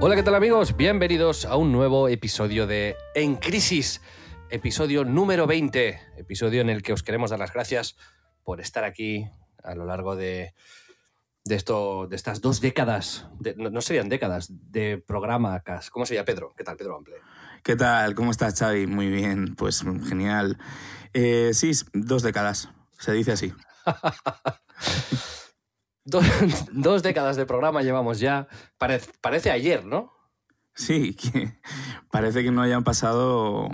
Hola, ¿qué tal amigos? Bienvenidos a un nuevo episodio de En Crisis, episodio número 20, episodio en el que os queremos dar las gracias por estar aquí a lo largo de, de, esto, de estas dos décadas, de- no, no serían décadas, de programa. cas- ¿Cómo se llama Pedro? ¿Qué tal, Pedro Ample? ¿Qué tal? ¿Cómo estás, Xavi? Muy bien, pues genial. Eh, sí, dos décadas, se dice así. Dos, dos décadas de programa llevamos ya. Parece, parece ayer, ¿no? Sí, que parece que no hayan pasado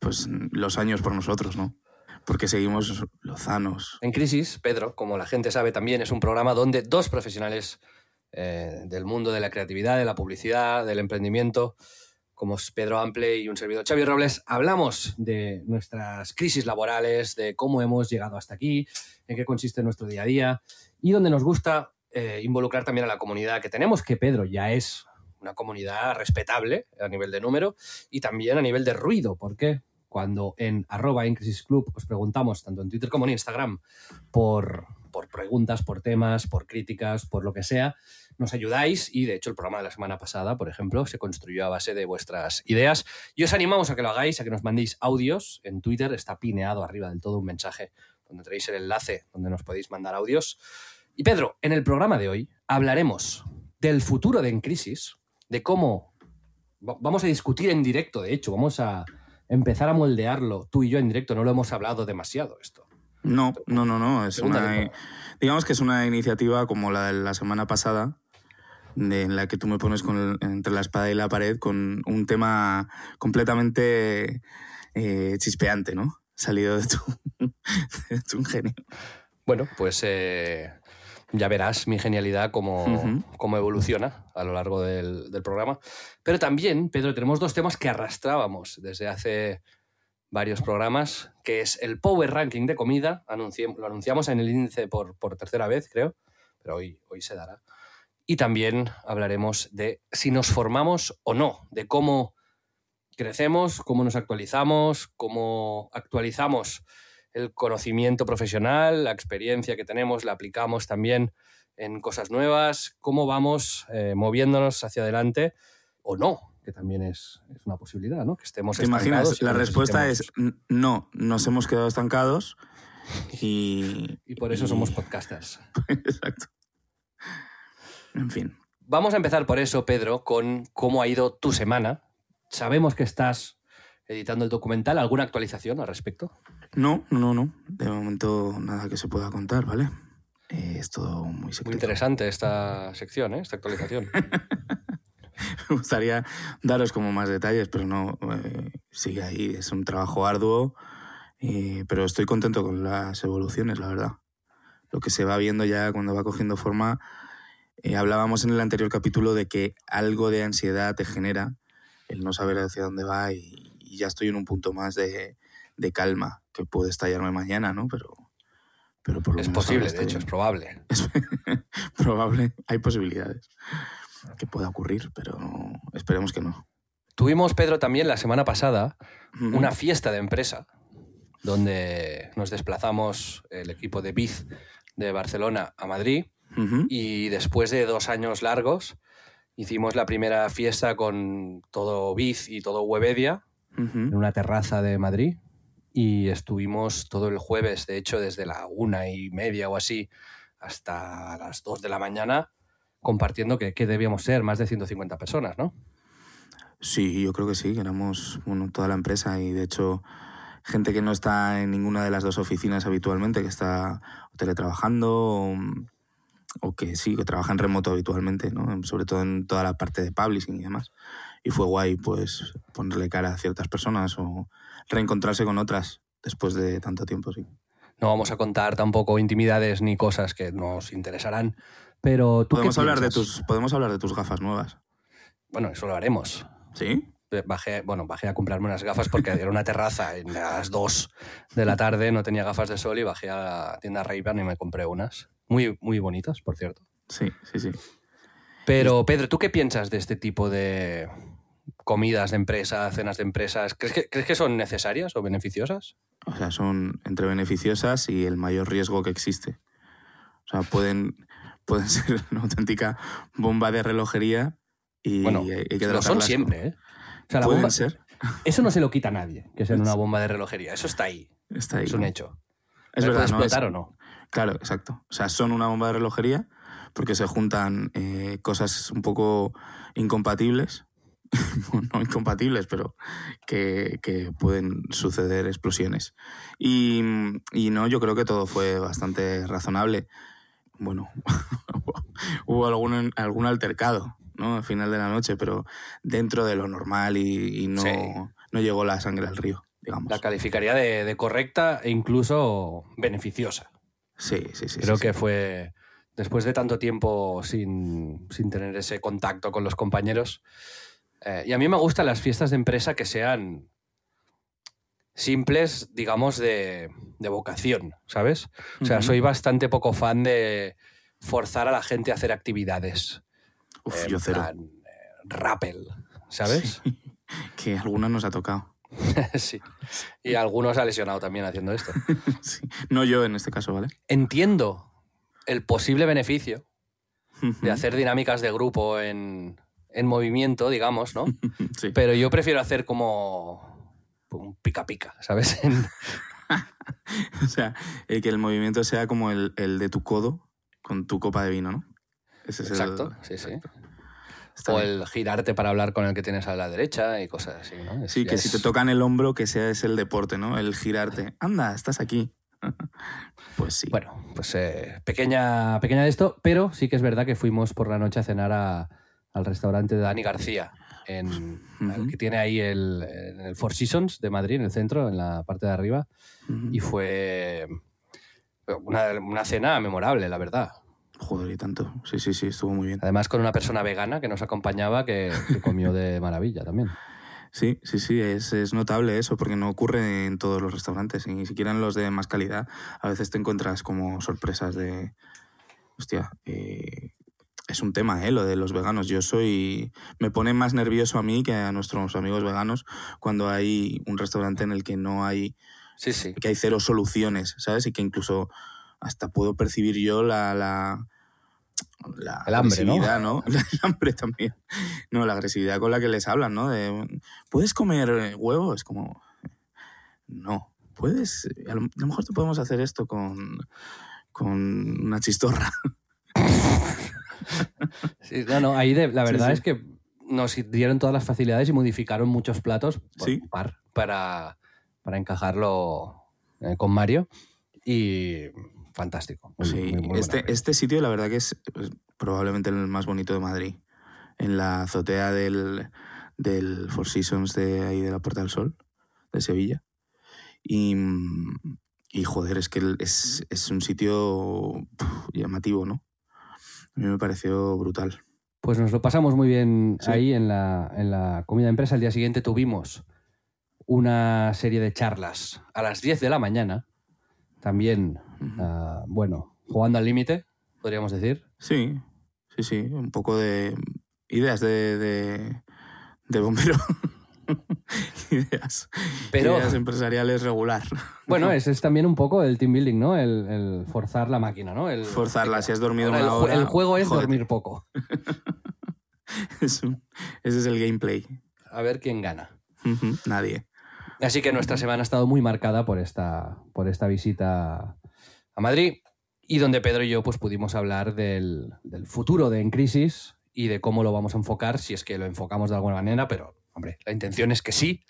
pues los años por nosotros, ¿no? Porque seguimos lozanos. En Crisis, Pedro, como la gente sabe también, es un programa donde dos profesionales eh, del mundo de la creatividad, de la publicidad, del emprendimiento, como es Pedro Ample y un servidor Xavi Robles, hablamos de nuestras crisis laborales, de cómo hemos llegado hasta aquí, en qué consiste nuestro día a día y donde nos gusta eh, involucrar también a la comunidad que tenemos, que Pedro ya es una comunidad respetable a nivel de número y también a nivel de ruido, porque cuando en arroba en Crisis Club os preguntamos, tanto en Twitter como en Instagram, por, por preguntas, por temas, por críticas, por lo que sea, nos ayudáis. Y de hecho el programa de la semana pasada, por ejemplo, se construyó a base de vuestras ideas. Y os animamos a que lo hagáis, a que nos mandéis audios. En Twitter está pineado arriba del todo un mensaje donde tenéis el enlace donde nos podéis mandar audios. Y Pedro, en el programa de hoy hablaremos del futuro de En Crisis, de cómo va- vamos a discutir en directo, de hecho, vamos a empezar a moldearlo tú y yo en directo, no lo hemos hablado demasiado esto. No, no, no, no. Es una, digamos que es una iniciativa como la de la semana pasada, de- en la que tú me pones con el- entre la espada y la pared con un tema completamente eh, chispeante, ¿no? Salido de tu, de tu ingenio. Bueno, pues eh, ya verás mi genialidad cómo, cómo evoluciona a lo largo del, del programa. Pero también, Pedro, tenemos dos temas que arrastrábamos desde hace varios programas, que es el Power Ranking de comida. Lo anunciamos en el índice por, por tercera vez, creo, pero hoy, hoy se dará. Y también hablaremos de si nos formamos o no, de cómo crecemos, cómo nos actualizamos, cómo actualizamos el conocimiento profesional, la experiencia que tenemos, la aplicamos también en cosas nuevas, cómo vamos eh, moviéndonos hacia adelante o no, que también es, es una posibilidad, ¿no? Que estemos ¿Te imaginas? La respuesta es no, nos hemos quedado estancados y... Y por eso y- somos podcasters. Exacto. En fin. Vamos a empezar por eso, Pedro, con cómo ha ido tu semana. Sabemos que estás editando el documental. ¿Alguna actualización al respecto? No, no, no. De momento nada que se pueda contar, ¿vale? Eh, es todo muy secreto. Muy interesante esta sección, ¿eh? esta actualización. Me gustaría daros como más detalles, pero no, eh, sigue ahí. Es un trabajo arduo, eh, pero estoy contento con las evoluciones, la verdad. Lo que se va viendo ya cuando va cogiendo forma. hablábamos en el anterior capítulo de que algo de ansiedad te genera el no saber hacia dónde va y, y ya estoy en un punto más de, de calma, que puede estallarme mañana, ¿no? Pero, pero por lo es menos posible, de hecho, es probable. Es probable, hay posibilidades que pueda ocurrir, pero esperemos que no. Tuvimos, Pedro, también la semana pasada una fiesta de empresa donde nos desplazamos el equipo de Biz de Barcelona a Madrid y después de dos años largos hicimos la primera fiesta con todo Biz y todo Webedia en una terraza de Madrid y estuvimos todo el jueves, de hecho desde la una y media o así hasta las dos de la mañana compartiendo que, que debíamos ser más de 150 personas, ¿no? Sí, yo creo que sí, que éramos bueno, toda la empresa y de hecho gente que no está en ninguna de las dos oficinas habitualmente, que está teletrabajando o, que sí, que trabaja en remoto habitualmente, ¿no? sobre todo en toda la parte de publishing y demás. Y fue guay pues ponerle cara a ciertas personas o reencontrarse con otras después de tanto tiempo, sí. No vamos a contar tampoco intimidades ni cosas que nos interesarán, pero tú qué Podemos hablar, de tus, podemos hablar de tus gafas nuevas. Bueno, eso lo haremos. ¿Sí? Bajé, bueno, bajé a comprarme unas gafas porque era una terraza en las 2 de la tarde, no tenía gafas de sol y bajé a la tienda ray y me compré unas. Muy, muy bonitas, por cierto. Sí, sí, sí. Pero, Pedro, ¿tú qué piensas de este tipo de comidas de empresa, cenas de empresas? ¿Crees que, ¿crees que son necesarias o beneficiosas? O sea, son entre beneficiosas y el mayor riesgo que existe. O sea, pueden, pueden ser una auténtica bomba de relojería y Bueno, hay lo son siempre, ¿eh? O sea, la Pueden bomba- ser. Eso no se lo quita a nadie, que sea una bomba de relojería. Eso está ahí. Está ahí. Es un hecho. Es ¿Puede verdad, ¿no? explotar Es- o no? Claro, exacto. O sea, son una bomba de relojería porque se juntan eh, cosas un poco incompatibles. no incompatibles, pero que, que pueden suceder explosiones. Y, y no, yo creo que todo fue bastante razonable. Bueno, hubo algún, algún altercado, ¿no? Al final de la noche, pero dentro de lo normal y, y no, Sí. no llegó la sangre al río, digamos. La calificaría de, de correcta e incluso beneficiosa. Sí, sí, sí. Creo sí, que sí. fue después de tanto tiempo sin, sin tener ese contacto con los compañeros. eh, y a mí me gustan las fiestas de empresa que sean simples, digamos, de, de vocación, ¿sabes? O sea, soy bastante poco fan de forzar a la gente a hacer actividades. Uf, en yo cero. plan, eh, rappel, ¿sabes? Que alguna nos ha tocado. sí. Y algunos ha lesionado también haciendo esto. Sí. No yo en este caso, ¿vale? Entiendo el posible beneficio de hacer dinámicas de grupo en, en movimiento, digamos, ¿no? Sí. Pero yo prefiero hacer como un pica pica, ¿sabes? O sea, el que el movimiento sea como el, el de tu codo con tu copa de vino, ¿no? Ese es el- Exacto, sí, sí. Está O bien. el girarte para hablar con el que tienes a la derecha y cosas así, ¿no? Es- Sí, que es- si te tocan el hombro, que sea es el deporte, ¿no? El girarte. Anda, estás aquí. Pues sí. Bueno, pues eh, pequeña, pequeña de esto, pero sí que es verdad que fuimos por la noche a cenar a- al restaurante de Dani García, en, que tiene ahí el, en el Four Seasons de Madrid, en el centro, en la parte de arriba. Y fue una, una cena memorable, la verdad. Joder, y tanto. Sí, sí, sí, estuvo muy bien. Además con una persona vegana que nos acompañaba que, que comió de maravilla también. Sí, sí, sí, es, es notable eso, porque no ocurre en todos los restaurantes, y ni siquiera en los de más calidad. A veces te encuentras como sorpresas de. Hostia, eh, es un tema, ¿eh? Lo de los veganos. Yo soy. Me pone más nervioso a mí que a nuestros amigos veganos cuando hay un restaurante en el que no hay. Sí, sí. que hay cero soluciones, ¿sabes? Y que incluso hasta puedo percibir yo la. la la El hambre, ¿no? agresividad, ¿no? El hambre también. No, la agresividad con la que les hablan, ¿no? De, ¿puedes comer huevo? Es como, no, puedes, a lo, a lo mejor te podemos hacer esto con, con una chistorra. Sí, no, no, ahí de- la verdad sí. es que nos dieron todas las facilidades y modificaron muchos platos por Sí. par para, para encajarlo eh, con Mario. Y fantástico. Muy- Sí, muy- muy buena este, este sitio la verdad que es pues, probablemente el más bonito de Madrid. En la azotea del, del Four Seasons de ahí de la Puerta del Sol, de Sevilla. Y, y joder, es que es, es un sitio puf, llamativo, ¿no? A mí me pareció brutal. Pues nos lo pasamos muy bien Sí. ahí en la, en la comida de empresa. El día siguiente tuvimos una serie de charlas a las 10 de la mañana. También, Ah, bueno, jugando al límite, podríamos decir. Sí, sí, sí, un poco de ideas de, de, de bombero. ideas, Pero- ideas empresariales regular. Bueno, ese es también un poco el team building, ¿no? El, el forzar la máquina, ¿no? El, Forzarla, si has dormido una hora, el juego es jódete. dormir poco. Es un- ese es el gameplay. A ver quién gana. Nadie. Así que nuestra semana ha estado muy marcada por esta, por esta visita a Madrid y donde Pedro y yo pues, pudimos hablar del, del futuro de En Crisis y de cómo lo vamos a enfocar, si es que lo enfocamos de alguna manera, pero, hombre, la intención es que sí.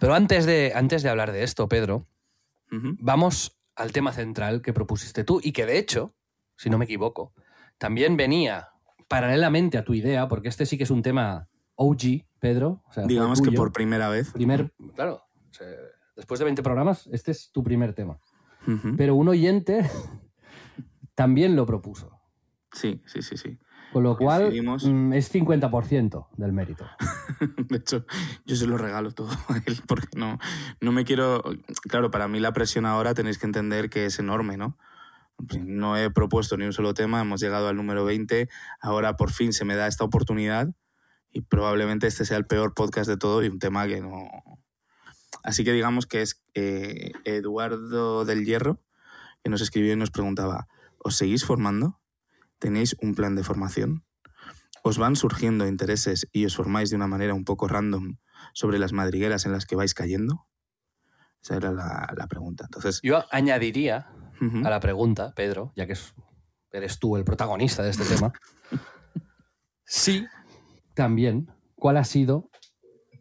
Pero antes de, antes de hablar de esto, Pedro, vamos al tema central que propusiste tú y que de hecho, si no me equivoco, también venía paralelamente a tu idea, porque este sí que es un tema OG, Pedro. o sea, fue Digamos que por primera vez. Primer, claro, o sea, después de 20 programas, este es tu primer tema. Pero un oyente también lo propuso. Sí, sí, sí, sí. Con lo cual mm, es 50% del mérito. De hecho, yo se lo regalo todo a él porque no, no me quiero... Claro, para mí la presión ahora tenéis que entender que es enorme, ¿no? No he propuesto ni un solo tema, hemos llegado al número 20, ahora por fin se me da esta oportunidad y probablemente este sea el peor podcast de todo y un tema que no... Así que digamos que es eh, Eduardo del Hierro que nos escribió y nos preguntaba, ¿os seguís formando? ¿Tenéis un plan de formación? ¿Os van surgiendo intereses y os formáis de una manera un poco random sobre las madrigueras en las que vais cayendo? Esa era la, la pregunta. Entonces, Yo añadiría a la pregunta, Pedro, ya que es- eres tú el protagonista de este tema, sí, también, ¿cuál ha sido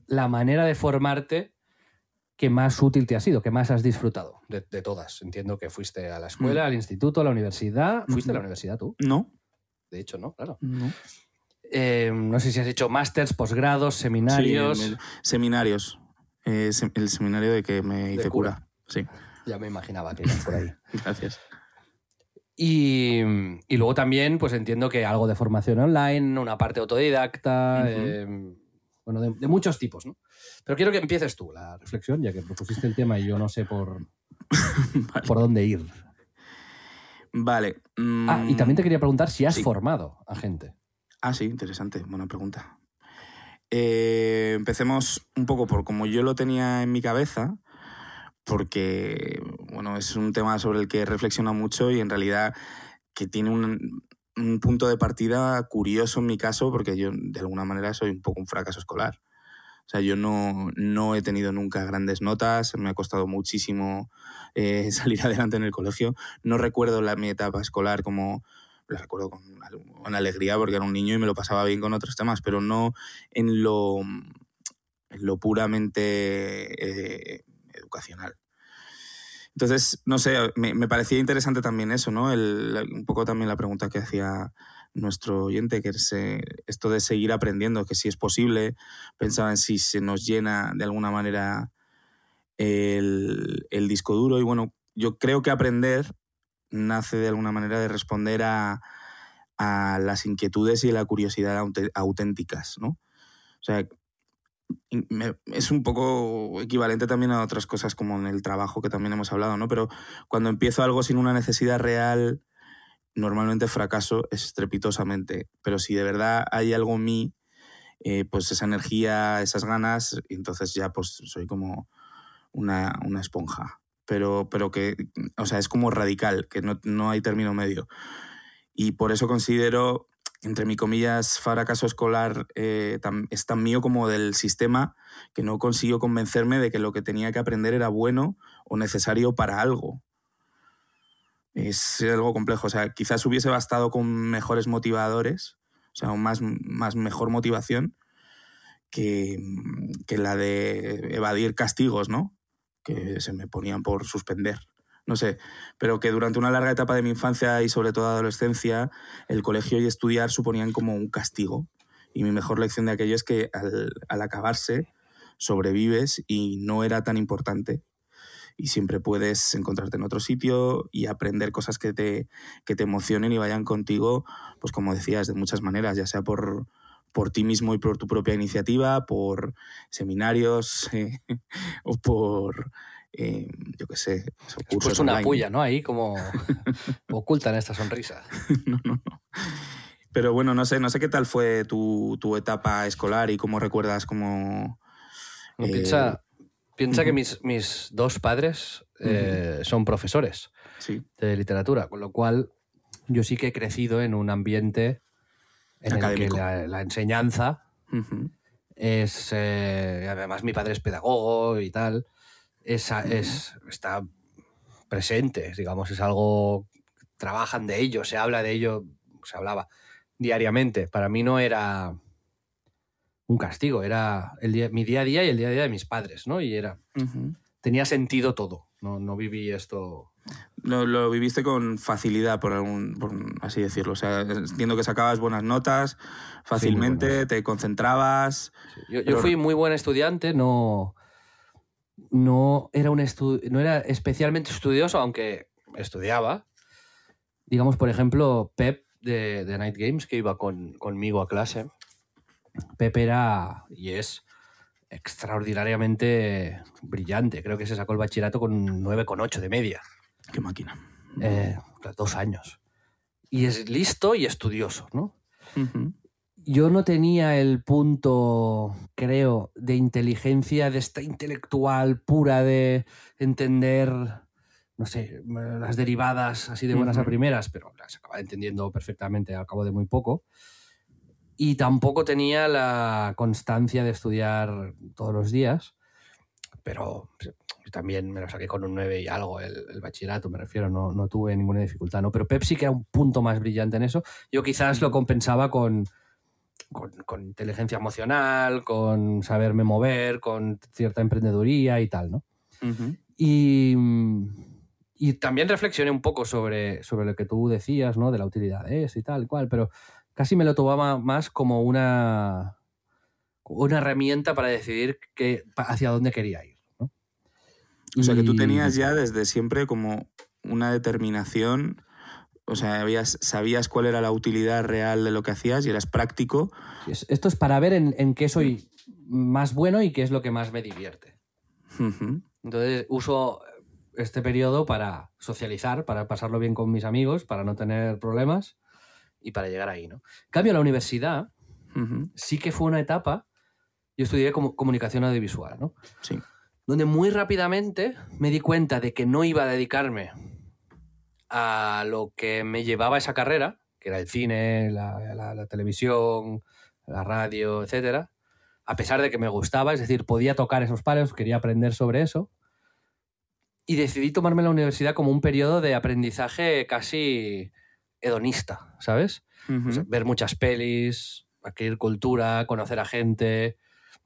la manera de formarte que más útil te ha sido, que más has disfrutado de, de todas? Entiendo que fuiste a la escuela, Mm. al instituto, a la universidad. ¿Fuiste a la universidad tú? no, De hecho, no, claro. no. Eh, no sé si has hecho másters, posgrados, seminarios. Sí, seminarios. Eh, el seminario de que me hice cura. cura. Sí, Ya me imaginaba que ibas por ahí. gracias. Y, y luego también, pues entiendo que algo de formación online, una parte autodidacta, eh, bueno, de, de muchos tipos, ¿no? Pero quiero que empieces tú la reflexión, ya que propusiste el tema y yo no sé por, Vale. por dónde ir. Vale. mm, Ah, y también te quería preguntar si has sí. formado a gente. Ah, sí, interesante, buena pregunta. Eh, empecemos un poco por como yo lo tenía en mi cabeza, porque bueno, es un tema sobre el que he reflexionado mucho y en realidad que tiene un, un punto de partida curioso en mi caso, porque yo de alguna manera soy un poco un fracaso escolar. O sea, yo no, no he tenido nunca grandes notas, me ha costado muchísimo eh, salir adelante en el colegio. No recuerdo mi etapa escolar como, la recuerdo con, con alegría porque era un niño y me lo pasaba bien con otros temas, pero no en lo, en lo puramente eh, educacional. Entonces, no sé, me, parecía interesante también eso, ¿no? El- un poco también la pregunta que hacía nuestro oyente, que es eh, esto de seguir aprendiendo, que si es posible, pensaba en si se nos llena de alguna manera el, el disco duro y bueno, yo creo que aprender nace de alguna manera de responder a, a las inquietudes y la curiosidad auténticas, ¿no? O sea, es un poco equivalente también a otras cosas como en el trabajo que también hemos hablado, ¿no? Pero cuando empiezo algo sin una necesidad real, normalmente fracaso estrepitosamente. Pero si de verdad hay algo en mí, eh, pues esa energía, esas ganas, entonces ya pues soy como una, una esponja. Pero, pero que, o sea, es como radical, que no, no hay término medio. Y por eso considero, entre mi comillas, fracaso escolar eh, es tan mío como del sistema, que no consiguió convencerme de que lo que tenía que aprender era bueno o necesario para algo. Es algo complejo. O sea, quizás hubiese bastado con mejores motivadores, o sea, más, más mejor motivación que, que la de evadir castigos, ¿no? Que se me ponían por suspender. No sé, pero que durante una larga etapa de mi infancia y sobre todo adolescencia, el colegio y estudiar suponían como un castigo. Y mi mejor lección de aquello es que al, al acabarse sobrevives y no era tan importante. Y siempre puedes encontrarte en otro sitio y aprender cosas que te, que te emocionen y vayan contigo, pues como decías, de muchas maneras, ya sea por, por ti mismo y por tu propia iniciativa, por seminarios eh, o por, eh, yo qué sé, Pues una online. puya, ¿no? Ahí como oculta en esta sonrisa. no, no, no. Pero bueno, no sé, no sé qué tal fue tu, tu etapa escolar y cómo recuerdas cómo, piensa, piensa que mis, mis, dos padres son profesores de literatura, con lo cual yo sí que he crecido en un ambiente en el que la, enseñanza es. Eh, además, mi padre es pedagogo y tal. Es, es, está presente, digamos, es algo. Trabajan de ello, se habla de ello, se hablaba diariamente. Para mí no era un castigo, era el mi día a día y el día a día de mis padres, ¿no? Y era. Tenía sentido todo. No, no viví esto lo, viviste con facilidad, por, algún, por así decirlo. O sea, entiendo que sacabas buenas notas fácilmente, te concentrabas. Yo, fui muy buen estudiante, no, no, era un no era especialmente estudioso, aunque estudiaba. Digamos, por ejemplo, Pep de, de Night Games, que iba con, conmigo a clase. Pep era y es extraordinariamente brillante. Creo que se sacó el bachillerato con 9,8 de media. Qué máquina. Eh, dos años. Y es listo y estudioso, ¿no? Yo no tenía el punto, creo, de inteligencia, de esta intelectual pura de entender, no sé, las derivadas así de buenas a primeras, pero las acaba entendiendo perfectamente al cabo de muy poco. Y tampoco tenía la constancia de estudiar todos los días, pero también me lo saqué con un 9 y algo el, bachillerato, me refiero, no, no, tuve ninguna dificultad, ¿no? Pero Pepsi que era un punto más brillante en eso, yo quizás lo compensaba con, con, inteligencia emocional, con saberme mover, con cierta emprendeduría y tal, ¿no? y, y, también reflexioné un poco sobre, sobre lo que tú decías, ¿no? De la utilidad de eso y tal, cual, pero casi me lo tomaba más como una, una herramienta para decidir que, hacia dónde quería ir. O sea, que tú tenías ya desde siempre como una determinación, o sea, habías, sabías cuál era la utilidad real de lo que hacías y eras práctico. Esto es para ver en, qué soy más bueno y qué es lo que más me divierte. Entonces uso este periodo para socializar, para pasarlo bien con mis amigos, para no tener problemas y para llegar ahí, ¿no? cambio, la universidad sí que fue una etapa, yo estudié como comunicación audiovisual, ¿no? Sí donde muy rápidamente me di cuenta de que no iba a dedicarme a lo que me llevaba esa carrera, que era el cine, la, televisión, la radio, etc. A pesar de que me gustaba, es decir, podía tocar esos palos, quería aprender sobre eso. Y decidí tomarme la universidad como un periodo de aprendizaje casi hedonista, ¿sabes? ver muchas pelis, adquirir cultura, conocer a gente,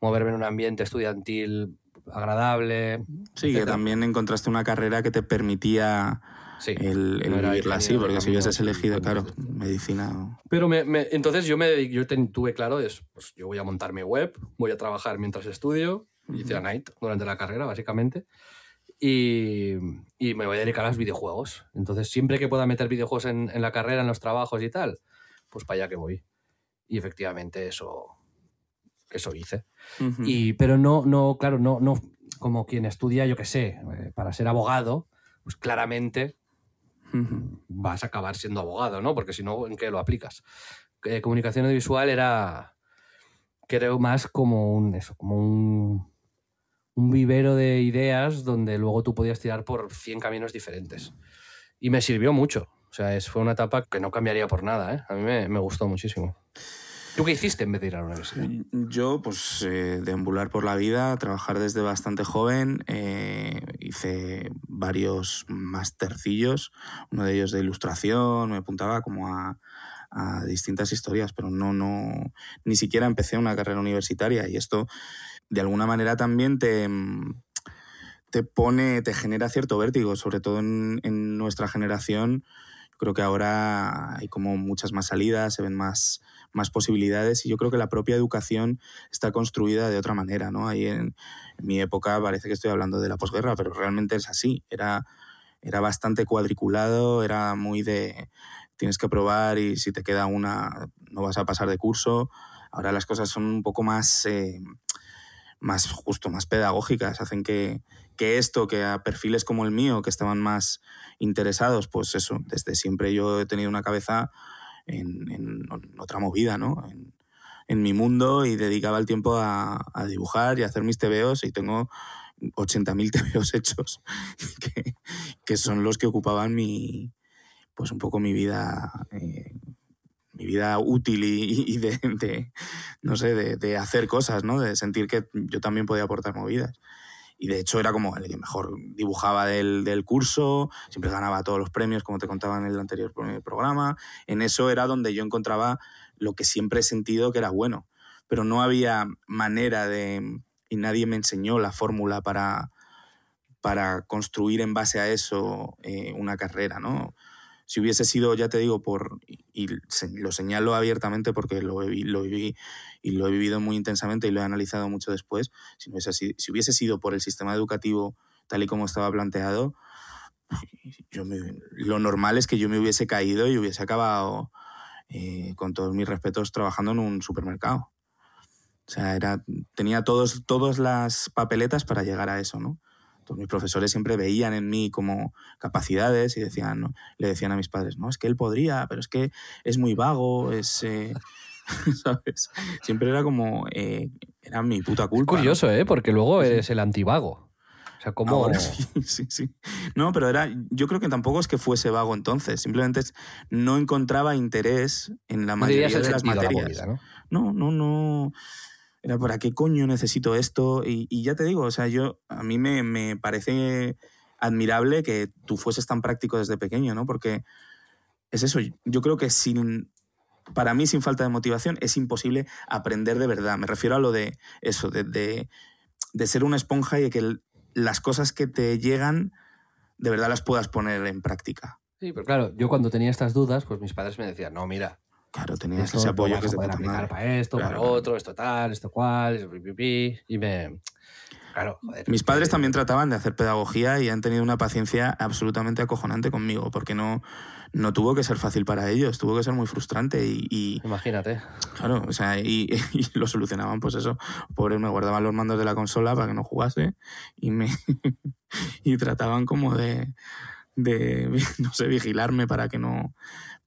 moverme en un ambiente estudiantil agradable. Sí, que también encontraste una carrera que te permitía el, vivirla así, porque si hubieses elegido, claro, medicina. Pero me, entonces yo, me, yo tuve claro, es, pues yo voy a montar mi web, voy a trabajar mientras estudio, hice a night durante la carrera, básicamente. Y, y, me voy a dedicar a los videojuegos. Entonces, siempre que pueda meter videojuegos en, en la carrera, en los trabajos y tal, pues para allá que voy. Y efectivamente eso, eso hice. y, pero no, no, claro, no, no como quien estudia, yo qué sé, eh, para ser abogado, pues claramente vas a acabar siendo abogado, ¿no? Porque si no, ¿en qué lo aplicas? Eh, comunicación audiovisual era, creo, más como un, eso, como un, vivero de ideas donde luego tú podías tirar por 100 caminos diferentes. Y me sirvió mucho. O sea, es, fue una etapa que no cambiaría por nada. ¿eh? A mí me, me gustó muchísimo. ¿Tú qué hiciste en vez de ir a la universidad? Yo, pues, eh, deambular por la vida, trabajar desde bastante joven. Eh, hice varios mastercillos, uno de ellos de ilustración, me apuntaba como a, distintas historias, pero no, no, ni siquiera empecé una carrera universitaria y esto de alguna manera también te, te pone, te genera cierto vértigo, sobre todo en, en nuestra generación. Creo que ahora hay como muchas más salidas, se ven más, más posibilidades y yo creo que la propia educación está construida de otra manera, ¿no? Ahí en, mi época parece que estoy hablando de la posguerra, pero realmente es así, era, era bastante cuadriculado, era muy de tienes que probar y si te queda una no vas a pasar de curso. Ahora las cosas son un poco más, eh, más justo, más pedagógicas, hacen que, que esto, que a perfiles como el mío, que estaban más interesados, pues eso, desde siempre yo he tenido una cabeza en, otra movida, ¿no? En, en mi mundo y dedicaba el tiempo a, dibujar y a hacer mis tebeos y tengo 80.000 tebeos hechos que, que, son los que ocupaban mi, pues un poco mi vida, eh, mi vida útil y, de, no sé, de, de, hacer cosas, ¿no? De sentir que yo también podía aportar movidas. Y de hecho era como el que mejor dibujaba del, del curso, siempre ganaba todos los premios, como te contaba en el anterior programa. En eso era donde yo encontraba lo que siempre he sentido que era bueno. Pero no había manera de... y nadie me enseñó la fórmula para, para construir en base a eso eh, una carrera, ¿no? Si hubiese sido, ya te digo, por, y lo señalo abiertamente porque lo, he vivido muy intensamente y lo he analizado mucho después, si, hubiese sido, por el sistema educativo tal y como estaba planteado, lo normal es que yo me hubiese caído y hubiese acabado, eh, con todos mis respetos, trabajando en un supermercado. O sea, tenía todos, todas las papeletas para llegar a eso, ¿no? Mis profesores siempre veían en mí como capacidades y decían, le decían a mis padres, no, es que él podría, pero es que es muy vago, es... Eh", ¿Sabes? Siempre era como, eh, era mi puta culpa. Es curioso, ¿eh? Porque luego eres el antivago. O sea, como... sí, sí, No, pero era, yo creo que tampoco es que fuese vago entonces, simplemente no encontraba interés en la mayoría de las materias. ¿no? no, no, no era para qué coño necesito esto. Y, ya te digo, o sea, yo, a mí me, parece admirable que tú fueses tan práctico desde pequeño, ¿no? Porque es eso, yo creo que sin, para mí sin falta de motivación es imposible aprender de verdad. Me refiero a lo de eso, de, de, ser una esponja y de que las cosas que te llegan de verdad las puedas poner en práctica. Sí, pero claro, yo cuando tenía estas dudas, pues mis padres me decían, no, mira, Claro, tenías ese apoyo que se puede aplicar para esto, para otro, esto tal, esto cual, y me... Claro, Mis padres también trataban de hacer pedagogía y han tenido una paciencia absolutamente acojonante conmigo, porque no, no tuvo que ser fácil para ellos, tuvo que ser muy frustrante y... Imagínate. Claro, o sea, y, lo solucionaban, pues eso, por me guardaban los mandos de la consola para que no jugase y me... y trataban como de, de, no sé, vigilarme para que no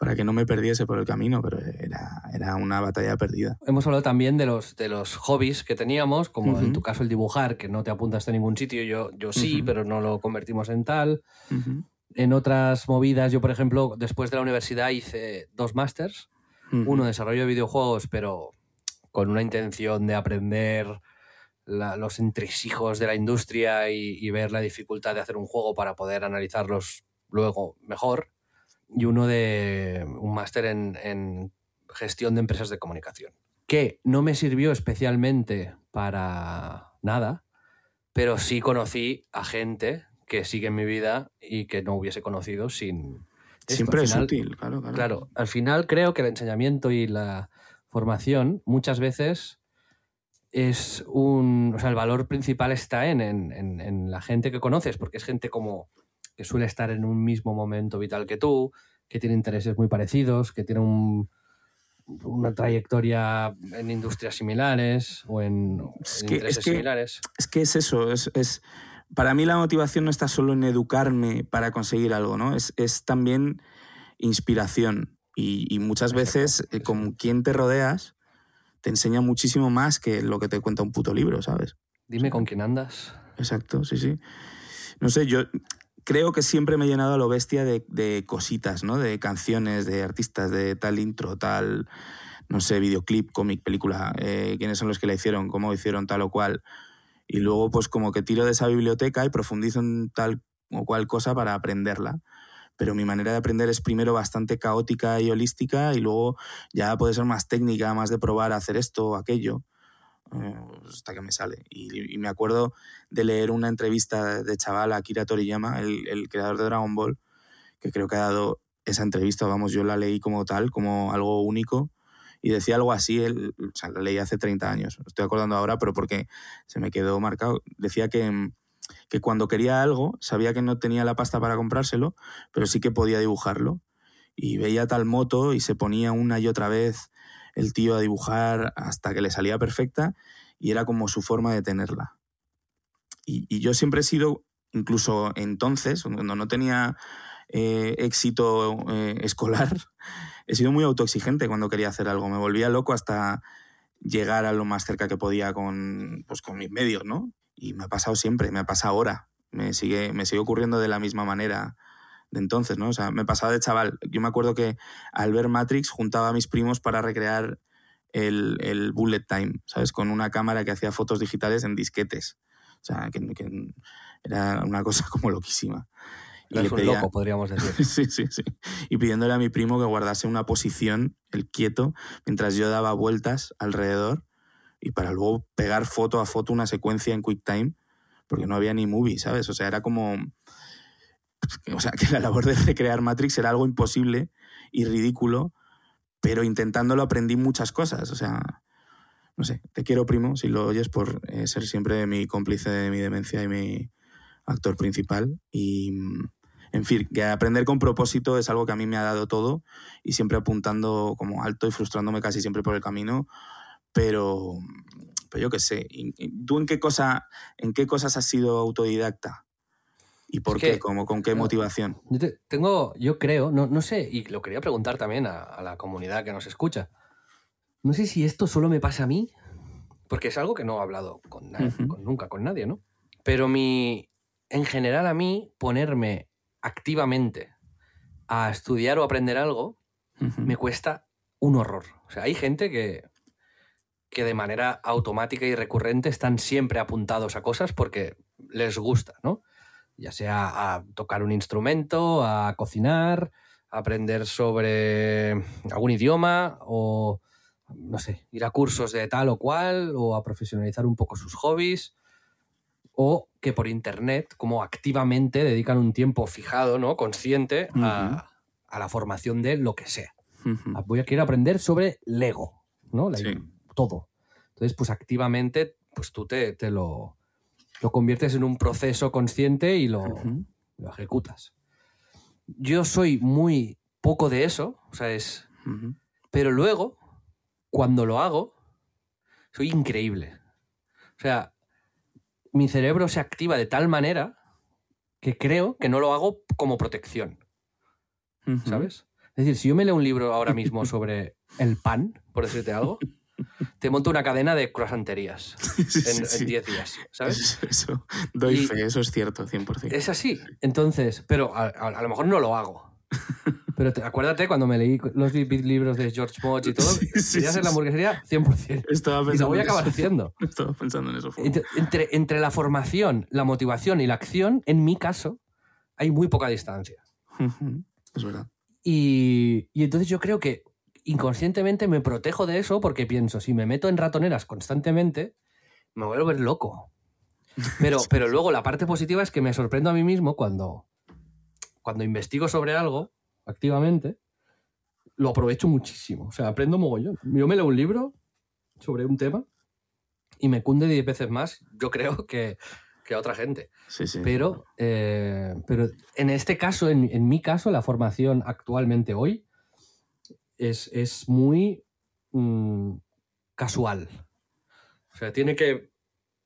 para que no me perdiese por el camino, pero era, era una batalla perdida. Hemos hablado también de los, de los hobbies que teníamos, como en tu caso el dibujar, que no te apuntas a ningún sitio, yo, yo sí, pero no lo convertimos en tal. En otras movidas, yo por ejemplo, después de la universidad hice dos másters, uno desarrollo de videojuegos, pero con una intención de aprender los entresijos de la industria y, y ver la dificultad de hacer un juego para poder analizarlos luego mejor y uno de un máster en, gestión de empresas de comunicación, que no me sirvió especialmente para nada, pero sí conocí a gente que sigue en mi vida y que no hubiese conocido sin... Siempre es útil, claro, claro. Claro, al final creo que el enseñamiento y la formación muchas veces es un... O sea, el valor principal está en, en la gente que conoces, porque es gente como que suele estar en un mismo momento vital que tú, que tiene intereses muy parecidos, que tiene una trayectoria en industrias similares o en, intereses similares. Es que es eso, es, para mí la motivación no está solo en educarme para conseguir algo, ¿no? Es, también inspiración. Y, muchas veces eh, con quien te rodeas te enseña muchísimo más que lo que te cuenta un puto libro, ¿sabes? Dime con quién andas. Exacto, sí, sí. No sé, yo creo que siempre me he llenado a lo bestia de, cositas, ¿no? De canciones, de artistas, de tal intro, tal, no sé, videoclip, cómic, película, eh, quiénes son los que la hicieron, cómo hicieron tal o cual. Y luego, pues como que tiro de esa biblioteca y profundizo en tal o cual cosa para aprenderla. Pero mi manera de aprender es primero bastante caótica y holística y luego ya puede ser más técnica, más de probar a hacer esto o aquello. Eh, hasta que me sale. Y, me acuerdo de leer una entrevista de chaval a Akira Toriyama, el, creador de Dragon Ball, que creo que ha dado esa entrevista, vamos, yo la leí como tal, como algo único, y decía algo así, él, la leí hace 30 años, estoy acordando ahora, pero porque se me quedó marcado. Decía que, que cuando quería algo, sabía que no tenía la pasta para comprárselo, pero sí que podía dibujarlo. Y veía tal moto y se ponía una y otra vez el tío a dibujar hasta que le salía perfecta y era como su forma de tenerla. Y, yo siempre he sido, incluso entonces, cuando no tenía eh, éxito eh, escolar, he sido muy autoexigente cuando quería hacer algo. Me volvía loco hasta llegar a lo más cerca que podía con, pues, con mis medios, ¿no? Y me ha pasado siempre, me ha pasado ahora. Me sigue, me sigue ocurriendo de la misma manera de entonces, ¿no? O sea, me pasaba de chaval. Yo me acuerdo que al ver Matrix juntaba a mis primos para recrear el, el bullet time, ¿sabes? Con una cámara que hacía fotos digitales en disquetes. O sea, que, que era una cosa como loquísima. Y le pedía... loco, podríamos decir. sí, sí, sí. Y pidiéndole a mi primo que guardase una posición, el quieto, mientras yo daba vueltas alrededor y para luego pegar foto a foto una secuencia en QuickTime, porque no había ni movie, ¿sabes? O sea, era como... O sea, que la labor de recrear Matrix era algo imposible y ridículo, pero intentándolo aprendí muchas cosas. O sea, no sé, te quiero, primo, si lo oyes, por eh, ser siempre mi cómplice de mi demencia y mi actor principal. Y, en fin, que aprender con propósito es algo que a mí me ha dado todo y siempre apuntando como alto y frustrándome casi siempre por el camino. Pero, pero yo qué sé, ¿tú en qué, cosa, en qué cosas has sido autodidacta? ¿Y por qué? como ¿Con qué motivación? Yo tengo, yo creo, no, no, sé, y lo quería preguntar también a, a, la comunidad que nos escucha. No sé si esto solo me pasa a mí, porque es algo que no he hablado con, con nunca con nadie, ¿no? Pero mi, en general a mí, ponerme activamente a estudiar o aprender algo me cuesta un horror. O sea, hay gente que, que de manera automática y recurrente están siempre apuntados a cosas porque les gusta, ¿no? Ya sea a tocar un instrumento, a cocinar, a aprender sobre algún idioma o, no sé, ir a cursos de tal o cual o a profesionalizar un poco sus hobbies o que por internet, como activamente dedican un tiempo fijado, ¿no? Consciente a, la formación de lo que sea. Ah, voy a querer aprender sobre Lego, ¿no? Todo. Entonces, pues activamente, pues tú te, lo, lo, conviertes en un proceso consciente y lo, lo, ejecutas. Yo soy muy poco de eso, o sea, es... Pero luego, cuando lo hago, soy increíble. O sea, mi cerebro se activa de tal manera que creo que no lo hago como protección. ¿Sabes? Es decir, si yo me leo un libro ahora mismo sobre el pan, por decirte algo, te monto una cadena de croissanterías en 10 días, ¿sabes? Eso, doy fe, eso es cierto, 100%. Es así. Entonces, pero a, lo mejor no lo hago. Pero acuérdate cuando me leí los libros de George Mott y todo, sí, quería hacer la hamburguesería 100%. Estaba pensando y lo voy a acabar haciendo. Estaba pensando en eso. Entre, entre, la formación, la motivación y la acción, en mi caso, hay muy poca distancia. Es verdad. Y, y entonces yo creo que inconscientemente me protejo de eso porque pienso, si me meto en ratoneras constantemente, me voy a volver loco. Pero, pero luego la parte positiva es que me sorprendo a mí mismo cuando, cuando investigo sobre algo activamente, lo aprovecho muchísimo. O sea, aprendo mogollón. Yo me leo un libro sobre un tema y me cunde 10 veces más, yo creo, que, que a otra gente. Sí, sí. Pero, eh, pero en este caso, en, mi caso, la formación actualmente hoy es, es muy mm, casual. O sea, tiene que.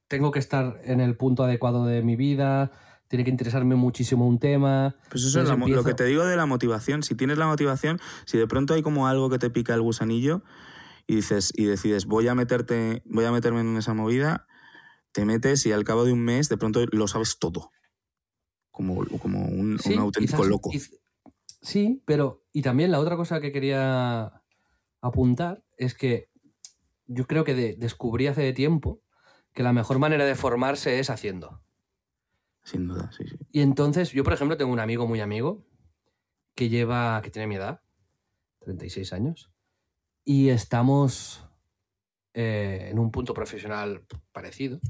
Tengo que estar en el punto adecuado de mi vida, tiene que interesarme muchísimo un tema. Pues eso es lo que te digo de la motivación. Si tienes la motivación, si de pronto hay como algo que te pica el gusanillo y dices y decides voy a meterte, voy a meterme en esa movida, te metes y al cabo de un mes de pronto lo sabes todo. Como, como un, auténtico loco. Sí, pero y también la otra cosa que quería apuntar es que yo creo que descubrí hace tiempo que la mejor manera de formarse es haciendo. Sin duda, sí, sí. Y entonces, yo por ejemplo tengo un amigo muy amigo que lleva, que tiene mi edad, 36 años, y estamos eh, en un punto profesional parecido,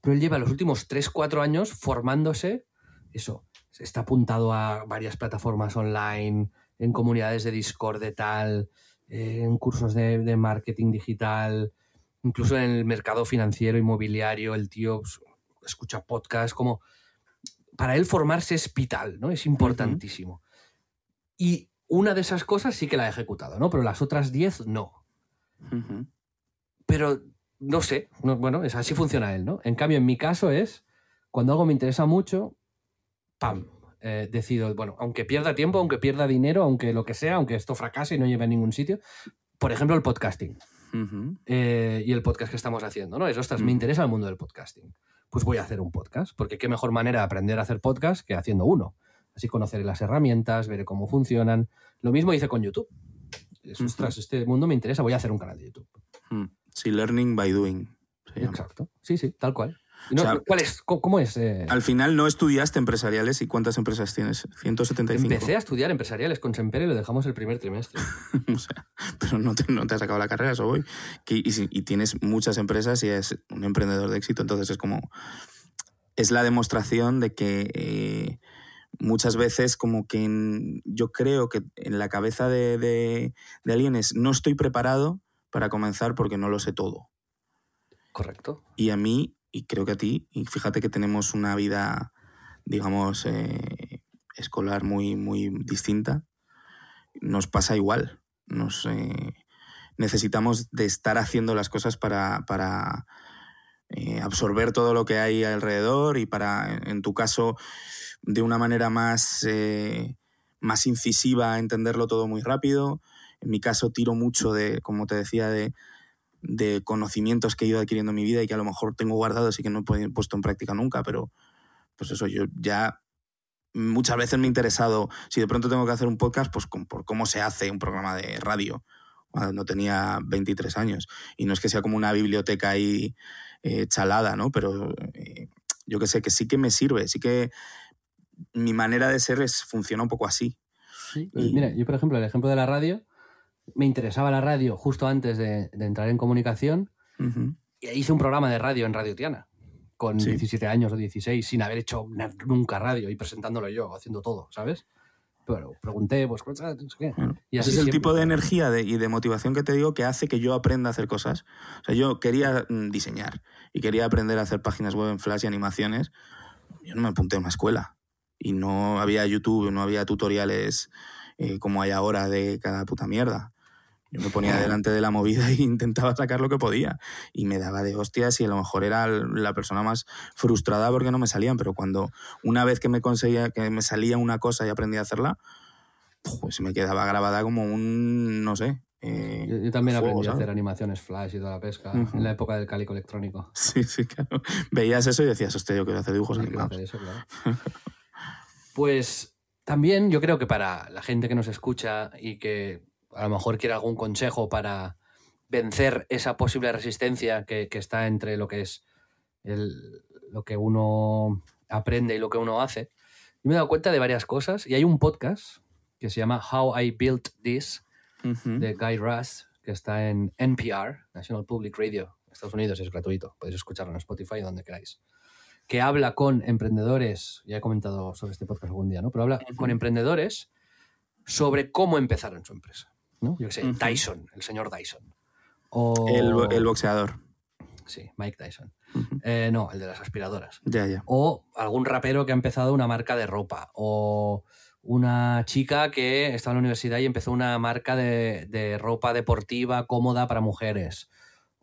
pero él lleva los últimos 3, 4 años formándose, eso, está apuntado a varias plataformas online, en comunidades de Discord de tal, en cursos de, de marketing digital, incluso en el mercado financiero, inmobiliario, el tío pues, escucha podcasts, como para él formarse es vital, ¿no? Es importantísimo. Y una de esas cosas sí que la ha ejecutado, ¿no? Pero las otras diez no. Pero no sé, bueno, es así funciona él, ¿no? En cambio, en mi caso es, cuando algo me interesa mucho, ¡pam! Eh, decido, bueno, aunque pierda tiempo, aunque pierda dinero, aunque lo que sea, aunque esto fracase y no lleve a ningún sitio, por ejemplo, el podcasting. eh, y el podcast que estamos haciendo, ¿no? Es, ostras, me interesa el mundo del podcasting. Pues voy a hacer un podcast, porque qué mejor manera de aprender a hacer podcast que haciendo uno. Así conoceré las herramientas, veré cómo funcionan. Lo mismo hice con YouTube. ostras, este mundo me interesa, voy a hacer un canal de YouTube. Sí, learning by doing. Exacto. Sí, sí, tal cual. ¿Cuál es? ¿Cómo es? Eh? Al final no estudiaste empresariales y ¿cuántas empresas tienes? 175. Empecé a estudiar empresariales con Semper y lo dejamos el primer trimestre. o sea, pero no te, no te, has acabado la carrera, eso voy. y, tienes muchas empresas y es un emprendedor de éxito, entonces es como... Es la demostración de que eh, muchas veces como que yo creo que en la cabeza de, de, de alguien es no estoy preparado para comenzar porque no lo sé todo. Correcto. Y a mí y creo que a ti, y fíjate que tenemos una vida, digamos, eh, escolar muy, muy distinta, nos pasa igual. Nos, eh, necesitamos de estar haciendo las cosas para, para eh, absorber todo lo que hay alrededor y para, en tu caso, de una manera más, más incisiva, entenderlo todo muy rápido. En mi caso, tiro mucho de, como te decía, de, de conocimientos que he ido adquiriendo en mi vida y que a lo mejor tengo guardados y que no he puesto en práctica nunca, pero pues eso, yo ya muchas veces me he interesado, si de pronto tengo que hacer un podcast, pues por cómo se hace un programa de radio, cuando tenía 23 años. Y no es que sea como una biblioteca ahí eh, chalada, ¿no? Pero eh, yo que sé, que sí que me sirve, sí que mi manera de ser es, funciona un poco así. Sí, Mira, yo por ejemplo, el ejemplo de la radio, me interesaba la radio justo antes de, entrar en comunicación y hice un programa de radio en Radio Tiana con 17 años o 16 sin haber hecho nunca radio y presentándolo yo, haciendo todo, ¿sabes? Pero pregunté, pues, ¿qué? y así ese es el tipo de energía y de motivación que te digo que hace que yo aprenda a hacer cosas. O sea, yo quería mm, diseñar y quería aprender a hacer páginas web en Flash y animaciones. Yo no me apunté a una escuela y no había YouTube, no había tutoriales eh, como hay ahora de cada puta mierda. Yo me ponía delante de la movida e intentaba sacar lo que podía. Y me daba de hostias y a lo mejor era la persona más frustrada porque no me salían. Pero cuando una vez que me conseguía, que me salía una cosa y aprendí a hacerla, pues me quedaba grabada como un, no sé. Eh, yo, también aprendí a hacer animaciones flash y toda la pesca en la época del cálico electrónico. Sí, sí, claro. Veías eso y decías, hostia, yo quiero hacer dibujos animados. pues también yo creo que para la gente que nos escucha y que a lo mejor quiere algún consejo para vencer esa posible resistencia que, está entre lo que es lo que uno aprende y lo que uno hace, me he dado cuenta de varias cosas y hay un podcast que se llama How I Built This de Guy Raz que está en NPR, National Public Radio, Estados Unidos, es gratuito, podéis escucharlo en Spotify donde queráis que habla con emprendedores, ya he comentado sobre este podcast algún día, ¿no? Pero habla con emprendedores sobre cómo empezaron su empresa. ¿No? Yo qué sé, Tyson, el señor Dyson. O... El, boxeador. Sí, Mike Tyson. Eh, no, el de las aspiradoras. Ya, ya. O algún rapero que ha empezado una marca de ropa. O una chica que estaba en la universidad y empezó una marca de, de ropa deportiva cómoda para mujeres.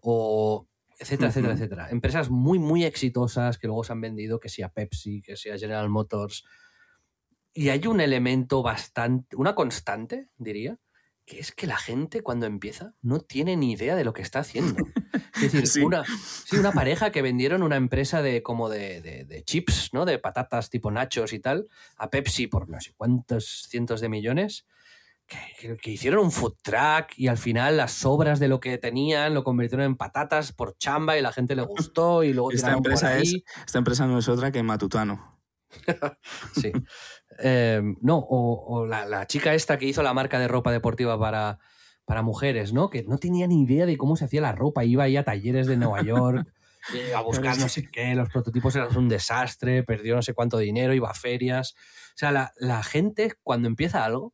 O etcétera, etcétera, etcétera. Empresas muy, muy exitosas que luego se han vendido, que sea Pepsi, que sea General Motors. Y hay un elemento bastante, una constante, diría, que es que la gente cuando empieza no tiene ni idea de lo que está haciendo. Es decir, Una, una pareja que vendieron una empresa de como de, chips, ¿no? De patatas tipo nachos y tal, a Pepsi por no sé cuántos cientos de millones que, hicieron un food truck y al final las sobras de lo que tenían lo convirtieron en patatas por chamba y la gente le gustó y luego esta empresa es esta empresa no es otra que Matutano sí em, no o, la, chica esta que hizo la marca de ropa deportiva para, para mujeres no que no tenía ni idea de cómo se hacía la ropa iba ahí a talleres de Nueva York eh, a buscar no sé qué, los prototipos eran un desastre, perdió no sé cuánto dinero, iba a ferias. O sea, la, la gente cuando empieza algo,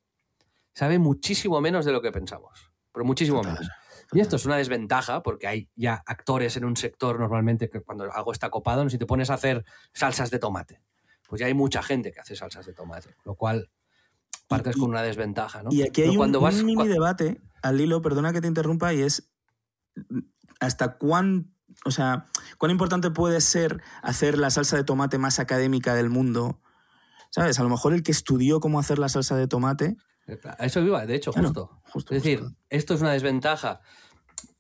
sabe muchísimo menos de lo que pensamos, pero muchísimo menos. Y esto es una desventaja porque hay ya actores en un sector normalmente que cuando algo está copado, si te pones a hacer salsas de tomate, pues ya hay mucha gente que hace salsas de tomate, lo cual partes con una desventaja, ¿no? Y aquí hay un, mini debate al hilo, perdona que te interrumpa, y es hasta cuán, o sea, cuán importante puede ser hacer la salsa de tomate más académica del mundo. ¿Sabes? A lo mejor el que estudió cómo hacer la salsa de tomate a eso iba, de hecho, justo. es decir, esto es una desventaja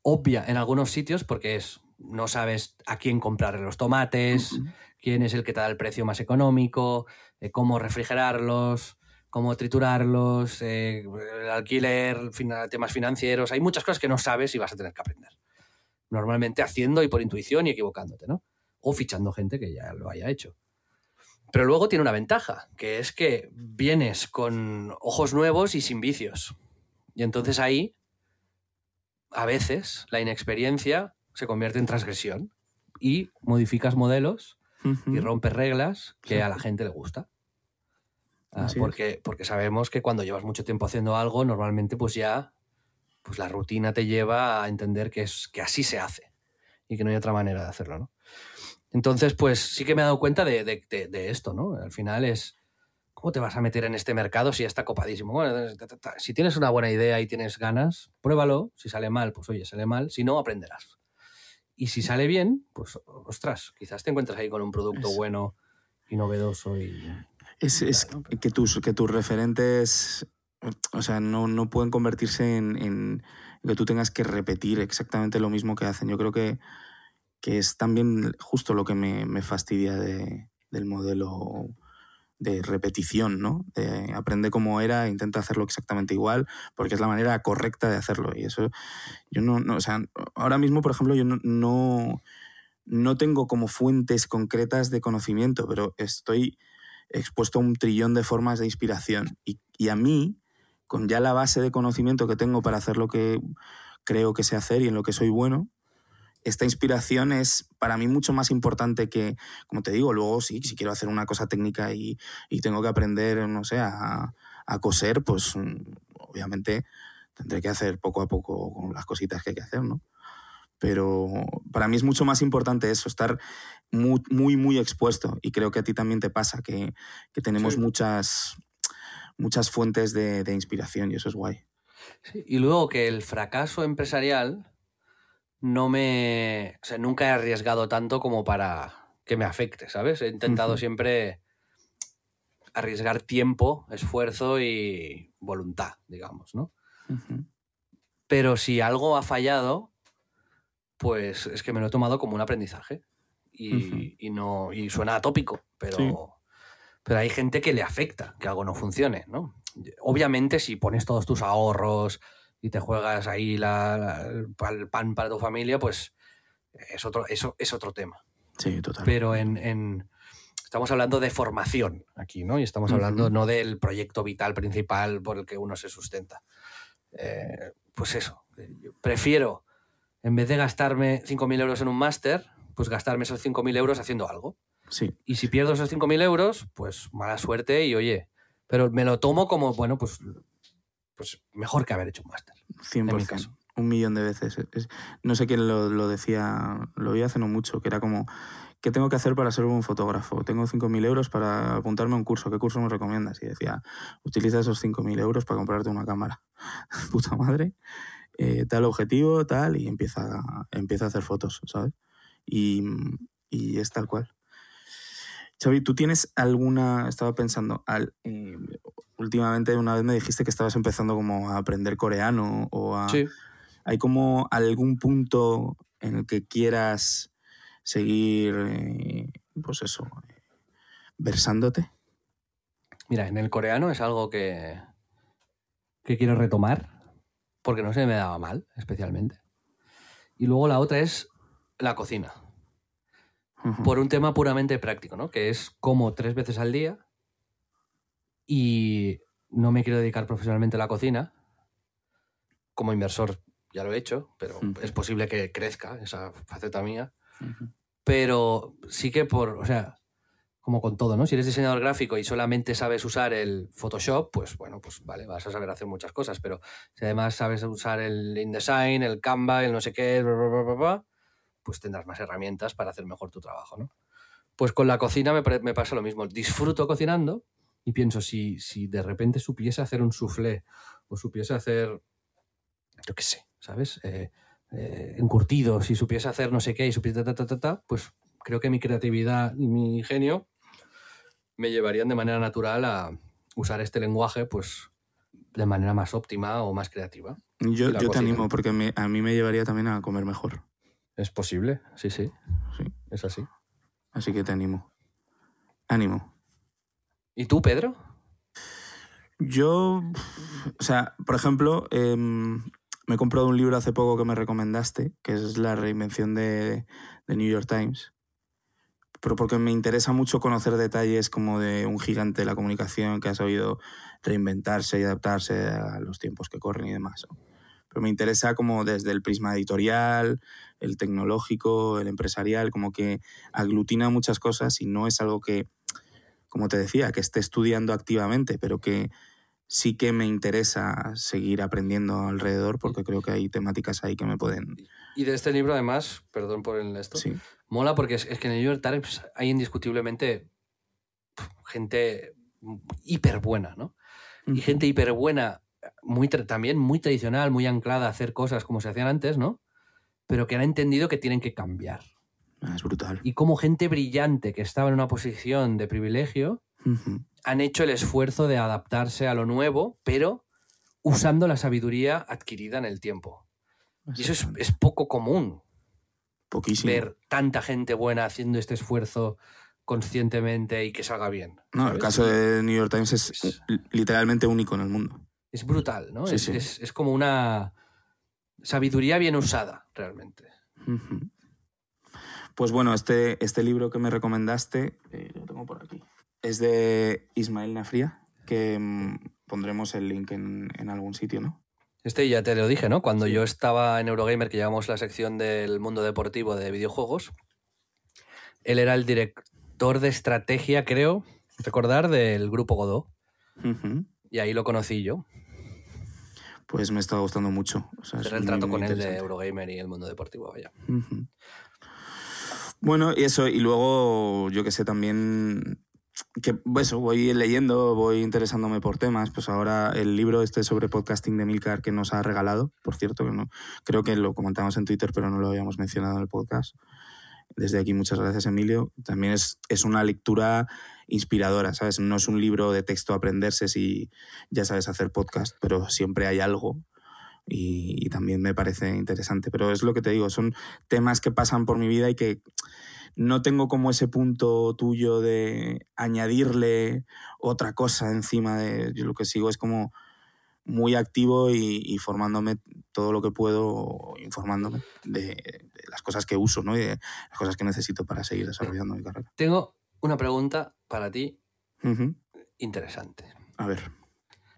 obvia en algunos sitios porque es no sabes a quién comprarle los tomates, quién es el que te da el precio más económico, eh, cómo refrigerarlos, cómo triturarlos, eh, el alquiler, temas financieros. Hay muchas cosas que no sabes y vas a tener que aprender. Normalmente haciendo y por intuición y equivocándote, ¿no? O fichando gente que ya lo haya hecho. Pero luego tiene una ventaja, que es que vienes con ojos nuevos y sin vicios. Y entonces ahí, a veces, la inexperiencia se convierte en transgresión y modificas modelos y rompes reglas que a la gente le gusta. Ah, porque, porque sabemos que cuando llevas mucho tiempo haciendo algo, normalmente pues ya pues la rutina te lleva a entender que, es, que así se hace y que no hay otra manera de hacerlo, ¿no? Entonces, pues sí que me he dado cuenta de, de, esto, ¿no? Al final es, ¿cómo te vas a meter en este mercado si ya está copadísimo? Bueno, si tienes una buena idea y tienes ganas, pruébalo. Si sale mal, pues oye, sale mal. Si no, aprenderás. Y si sale bien, pues ostras, quizás te encuentras ahí con un producto bueno y novedoso y... Es, que, tus, que tus referentes, o sea, no, no pueden convertirse en, en, que tú tengas que repetir exactamente lo mismo que hacen. Yo creo que, que es también justo lo que me, me fastidia de, del modelo de repetición, ¿no? De aprende cómo era, intenta hacerlo exactamente igual, porque es la manera correcta de hacerlo. Y eso, yo no, o sea, ahora mismo, por ejemplo, yo no, no, tengo como fuentes concretas de conocimiento, pero estoy expuesto a un trillón de formas de inspiración. Y, y a mí, con ya la base de conocimiento que tengo para hacer lo que creo que sé hacer y en lo que soy bueno, esta inspiración es para mí mucho más importante que, como te digo, luego sí, si quiero hacer una cosa técnica y, tengo que aprender, no sé, a, coser, pues mm, obviamente tendré que hacer poco a poco con las cositas que hay que hacer, ¿no? Pero para mí es mucho más importante eso, estar muy, muy, muy expuesto. Y creo que a ti también te pasa, que, tenemos muchas, muchas fuentes de, de, inspiración y eso es guay. Sí, y luego que el fracaso empresarial no me. O sea, nunca he arriesgado tanto como para que me afecte, ¿sabes? He intentado siempre arriesgar tiempo, esfuerzo y voluntad, digamos, ¿no? Pero si algo ha fallado, pues es que me lo he tomado como un aprendizaje. Y, no, y suena atópico, pero, pero hay gente que le afecta que algo no funcione, ¿no? Obviamente, si pones todos tus ahorros, y te juegas ahí la, el pan para tu familia, pues es otro, eso es otro tema. Sí, total. Pero en, estamos hablando de formación aquí, ¿no? Y estamos hablando no del proyecto vital principal por el que uno se sustenta. Eh, pues eso, prefiero, en vez de gastarme 5.000 euros en un máster, pues gastarme esos 5.000 euros haciendo algo. Sí. Y si pierdo esos 5.000 euros, pues mala suerte y oye, pero me lo tomo como, bueno, pues pues mejor que haber hecho un máster. 100%. Un millón de veces. no sé quién lo, decía, lo vi hace no mucho, que era como, ¿qué tengo que hacer para ser un fotógrafo? Tengo 5.000 euros para apuntarme a un curso. ¿Qué curso me recomiendas? Y decía, utiliza esos 5.000 euros para comprarte una cámara. Puta madre. Eh, tal objetivo, tal, y empieza, empieza a hacer fotos, ¿sabes? Y, y es tal cual. Xavi, ¿tú tienes alguna, estaba pensando, al, eh, últimamente una vez me dijiste que estabas empezando como a aprender coreano o a... Sí. ¿Hay como algún punto en el que quieras seguir, eh, pues eso, versándote? Mira, en el coreano es algo que, que quiero retomar, porque no se me daba mal, especialmente. Y luego la otra es la cocina por un tema puramente práctico, ¿no? Que es como tres veces al día y no me quiero dedicar profesionalmente a la cocina. Como inversor ya lo he hecho, pero es posible que crezca esa faceta mía. Pero sí que por, o sea, como con todo, ¿no? Si eres diseñador gráfico y solamente sabes usar el Photoshop, pues bueno, pues vale, vas a saber hacer muchas cosas, pero si además sabes usar el InDesign, el Canva, el no sé qué, pues tendrás más herramientas para hacer mejor tu trabajo, ¿no? Pues con la cocina me, pasa lo mismo. Disfruto cocinando y pienso, si, si de repente supiese hacer un soufflé o supiese hacer, yo qué sé, ¿sabes? Eh, eh, encurtido, si supiese hacer no sé qué y supiese ta, ta, ta, ta, pues creo que mi creatividad y mi ingenio me llevarían de manera natural a usar este lenguaje, pues de manera más óptima o más creativa. Yo, yo te animo porque me- a mí me llevaría también a comer mejor. Es posible, sí, sí, Sí. es así. Así que te animo. Ánimo. ¿Y tú, Pedro? Yo, o sea, por ejemplo, em, me he comprado un libro hace poco que me recomendaste, que es La reinvención de, de New York Times. Pero porque me interesa mucho conocer detalles como de un gigante de la comunicación que ha sabido reinventarse y adaptarse a los tiempos que corren y demás. Pero me interesa como desde el prisma editorial, el tecnológico, el empresarial, como que aglutina muchas cosas y no es algo que, como te decía, que esté estudiando activamente, pero que sí que me interesa seguir aprendiendo alrededor porque creo que hay temáticas ahí que me pueden... Y de este libro, además, perdón por el esto, Sí, mola porque es, es que en el New York Times hay indiscutiblemente gente hiper buena, ¿no? Y gente hiper buena, muy también muy tradicional, muy anclada a hacer cosas como se hacían antes, ¿no? Pero que han entendido que tienen que cambiar. Ah, es brutal. Y como gente brillante que estaba en una posición de privilegio, han hecho el esfuerzo de adaptarse a lo nuevo, pero usando la sabiduría adquirida en el tiempo. Y eso es, es poco común, Poquísimo. ver tanta gente buena haciendo este esfuerzo conscientemente y que salga bien. No, el caso de New York Times es Es- li- literalmente único en el mundo. Es brutal, ¿no? Sí, es, sí. es- es como una sabiduría bien usada, realmente. Pues bueno, este, este libro que me recomendaste, eh, lo tengo por aquí, es de Ismael Nafría, que mm, pondremos el link en, en algún sitio, ¿no? Este ya te lo dije, ¿no? Cuando yo estaba en Eurogamer, que llevamos la sección del mundo deportivo de videojuegos, él era el director de estrategia, creo, recordar, del grupo Godot. Ujú. Y ahí lo conocí yo. Pues me está gustando mucho. O sea, es Cerré el muy, trato muy con él de. Eurogamer y el mundo deportivo, vaya. Ujú. Bueno, y eso, y luego yo que sé también que eso, voy leyendo, voy interesándome por temas, pues ahora el libro este sobre podcasting de Milcar que nos ha regalado, por cierto, que no, creo que lo comentamos en Twitter, pero no lo habíamos mencionado en el podcast. Desde aquí muchas gracias, Emilio. También es, es una lectura inspiradora, ¿sabes? No es un libro de texto aprenderse si ya sabes hacer podcast, pero siempre hay algo y, y también me parece interesante. Pero es lo que te digo, son temas que pasan por mi vida y que no tengo como ese punto tuyo de añadirle otra cosa encima de yo lo que sigo es como muy activo y, y formándome todo lo que puedo, informándome de, de las cosas que uso ¿no? y de las cosas que necesito para seguir desarrollando mi carrera. Tengo una pregunta para ti Ujú. interesante. A ver.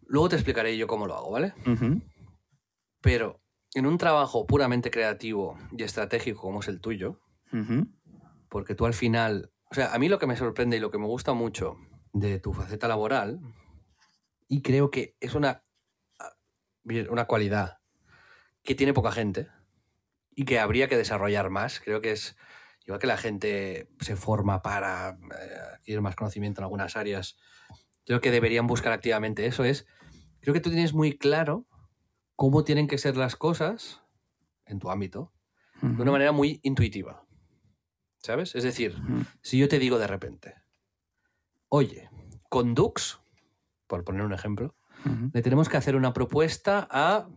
Luego te explicaré yo cómo lo hago, ¿vale? Ujú. Pero en un trabajo puramente creativo y estratégico como es el tuyo, porque tú al final, o sea, a mí lo que me sorprende y lo que me gusta mucho de tu faceta laboral, y creo que es una, una cualidad que tiene poca gente y que habría que desarrollar más, creo que es, igual que la gente se forma para eh, adquirir más conocimiento en algunas áreas, creo que deberían buscar activamente eso, es, creo que tú tienes muy claro cómo tienen que ser las cosas en tu ámbito, de una manera muy intuitiva. ¿Sabes? Es decir, si yo te digo de repente, oye, con Dux, por poner un ejemplo, le tenemos que hacer una propuesta a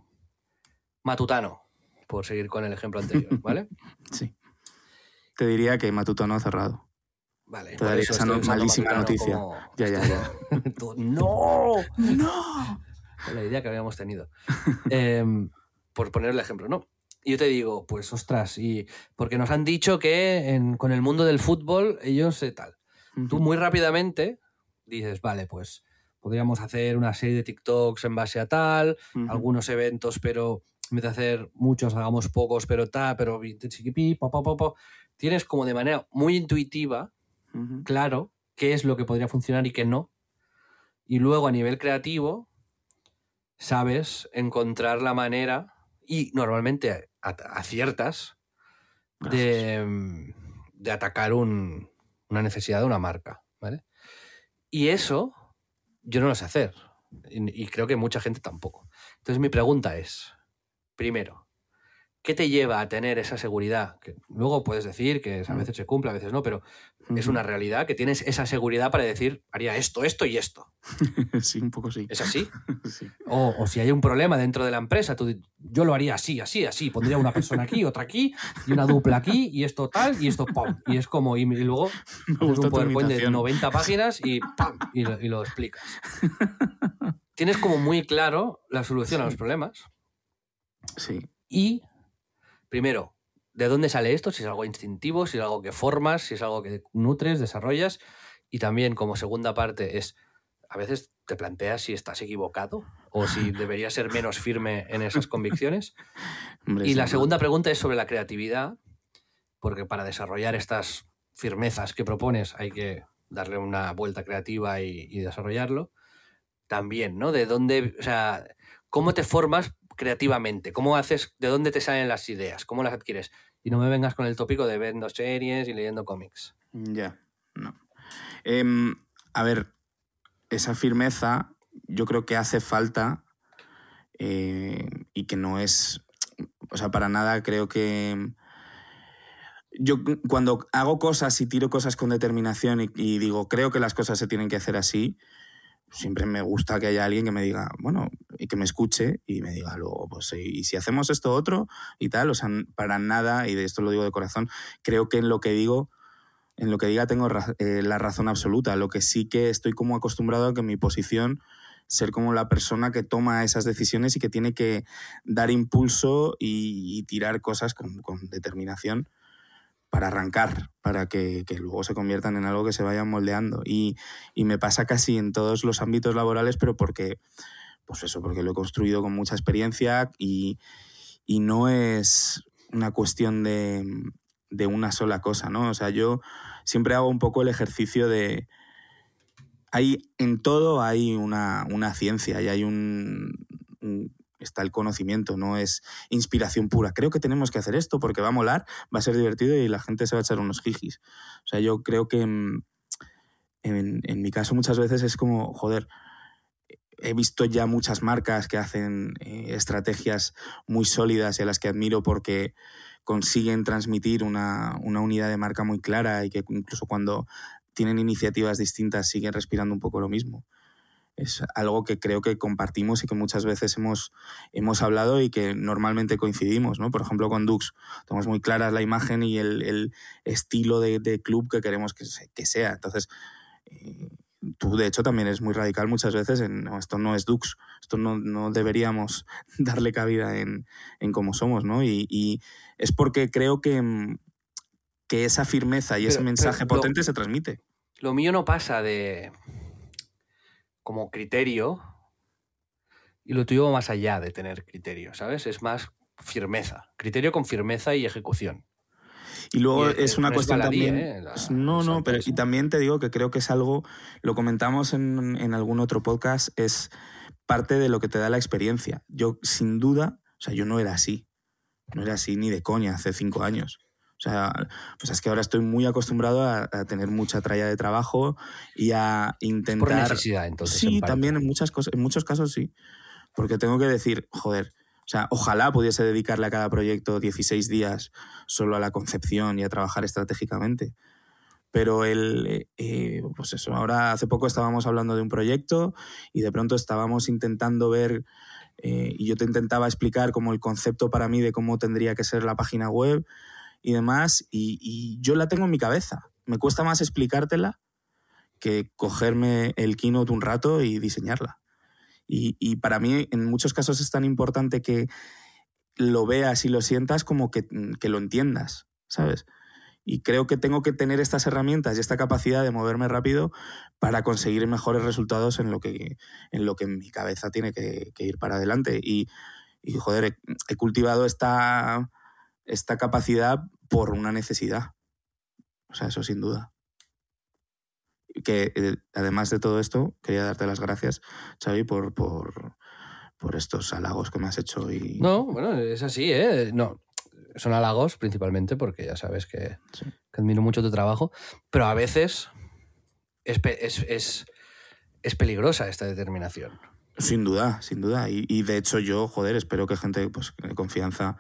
Matutano, por seguir con el ejemplo anterior, ¿vale? Sí. Te diría que Matutano ha cerrado. Vale. Te daría esa no- malísima noticia. como- Ya, ya, ya. Tú, ¡No! ¡No! la idea que habíamos tenido. Em, por poner el ejemplo, ¿no? Y yo te digo, pues ostras, y porque nos han dicho que en- con el mundo del fútbol ellos eh, tal. Tú muy rápidamente dices, vale, pues podríamos hacer una serie de TikToks en base a tal, Ujú. algunos eventos, pero en vez de hacer muchos, hagamos pocos, pero tal, pero pa, pa, pa, tienes como de manera muy intuitiva, Ujú. claro, qué es lo que podría funcionar y qué no. Y luego a nivel creativo, sabes encontrar la manera, y normalmente aciertas, de, mm, de atacar un- una necesidad de una marca. ¿vale? Y eso yo no lo sé hacer. Y, y creo que mucha gente tampoco. Entonces mi pregunta es, primero, ¿Qué te lleva a tener esa seguridad? Que luego puedes decir que a mm. veces se cumple, a veces no, pero es una realidad que tienes esa seguridad para decir, haría esto, esto y esto. sí, un poco sí. ¿Es así? O, si hay un problema dentro de la empresa, tú, yo lo haría así, así, así. Pondría una persona aquí, otra aquí, y una dupla aquí, y esto tal, y esto pum. Y es como, y, luego haces un PowerPoint de 90 páginas y lo, y lo explicas. tienes como muy claro la solución a los problemas. Sí. Y primero, ¿de dónde sale esto? Si es algo instintivo, si es algo que formas, si es algo que nutres, desarrollas. Y también, como segunda parte, es a veces te planteas si estás equivocado o si deberías ser menos firme en esas convicciones. y la segunda pregunta es sobre la creatividad, porque para desarrollar estas firmezas que propones hay que darle una vuelta creativa y, y desarrollarlo. También, ¿no? De dónde, o sea, cómo te formas creativamente? ¿Cómo haces, de dónde te salen las ideas? ¿Cómo las adquieres? Y no me vengas con el tópico de viendo series y leyendo cómics. Ya, no. Em, a ver, esa firmeza yo creo que hace falta eh, y que no es, o sea, para nada creo que... Yo cuando hago cosas y tiro cosas con determinación y digo, creo que las cosas se tienen que hacer así, siempre me gusta que haya alguien que me diga, bueno, y que me escuche y me diga luego, pues, y si hacemos esto otro y tal, o sea, para nada, y de esto lo digo de corazón, creo que en lo que digo, en lo que diga tengo eh, la razón absoluta. Lo que sí que estoy como acostumbrado a que mi posición ser como la persona que toma esas decisiones y que tiene que dar impulso y, tirar cosas con, con determinación para arrancar, para que, luego se conviertan en algo que se vayan moldeando. Y, me pasa casi en todos los ámbitos laborales, pero porque, pues eso, porque lo he construido con mucha experiencia y, no es una cuestión de, una sola cosa, ¿no? O sea, yo siempre hago un poco el ejercicio de... Hay, en todo hay una, ciencia y hay un está el conocimiento, no es inspiración pura. Creo que tenemos que hacer esto porque va a molar, va a ser divertido y la gente se va a echar unos jijis. O sea, yo creo que en, mi caso muchas veces es como, joder, he visto ya muchas marcas que hacen eh, estrategias muy sólidas y a las que admiro porque consiguen transmitir una, una unidad de marca muy clara y que incluso cuando tienen iniciativas distintas siguen respirando un poco lo mismo es algo que creo que compartimos y que muchas veces hemos, hemos hablado y que normalmente coincidimos, ¿no? Por ejemplo, con Dux, tenemos muy clara la imagen y el, estilo de, club que queremos que, que sea. Entonces, eh, tú de hecho también eres muy radical muchas veces en, esto no es Dux, esto no, deberíamos darle cabida en, en cómo somos, ¿no? Y, es porque creo que, que esa firmeza y ese mensaje potente se transmite. Lo mío no pasa de como criterio y lo tuyo más allá de tener criterio, ¿sabes? Es más firmeza, criterio con firmeza y ejecución. Y luego es una cuestión también. ¿eh? no, no, pero y también te digo que creo que es algo, lo comentamos en, en, algún otro podcast, es parte de lo que te da la experiencia. Yo, sin duda, o sea, yo no era así. No era así ni de coña hace cinco años. O sea, pues es que ahora estoy muy acostumbrado a, tener mucha tralla de trabajo y a intentar... Por necesidad, entonces. Sí, también en, muchas cosas, en muchos casos sí. Porque tengo que decir, joder, o sea, ojalá pudiese dedicarle a cada proyecto 16 días solo a la concepción y a trabajar estratégicamente. Pero el, eh, eh, pues eso, ahora hace poco estábamos hablando de un proyecto y de pronto estábamos intentando ver, eh, y yo te intentaba explicar como el concepto para mí de cómo tendría que ser la página web y demás, y, yo la tengo en mi cabeza. Me cuesta más explicártela que cogerme el keynote un rato y diseñarla. Y, para mí, en muchos casos, es tan importante que lo veas y lo sientas como que, que, lo entiendas, ¿sabes? Y creo que tengo que tener estas herramientas y esta capacidad de moverme rápido para conseguir mejores resultados en lo que en, lo que mi cabeza tiene que, ir para adelante. Y, y joder, he cultivado esta, esta capacidad por una necesidad. O sea, eso sin duda. Que eh, además de todo esto, quería darte las gracias, Xavi, por, por, por estos halagos que me has hecho. Y... No, bueno, es así, ¿eh? No, son halagos principalmente porque ya sabes que, admiro mucho tu trabajo, pero a veces es, es, es, peligrosa esta determinación. Sin duda, sin duda. Y, y, de hecho yo, joder, espero que gente pues, de confianza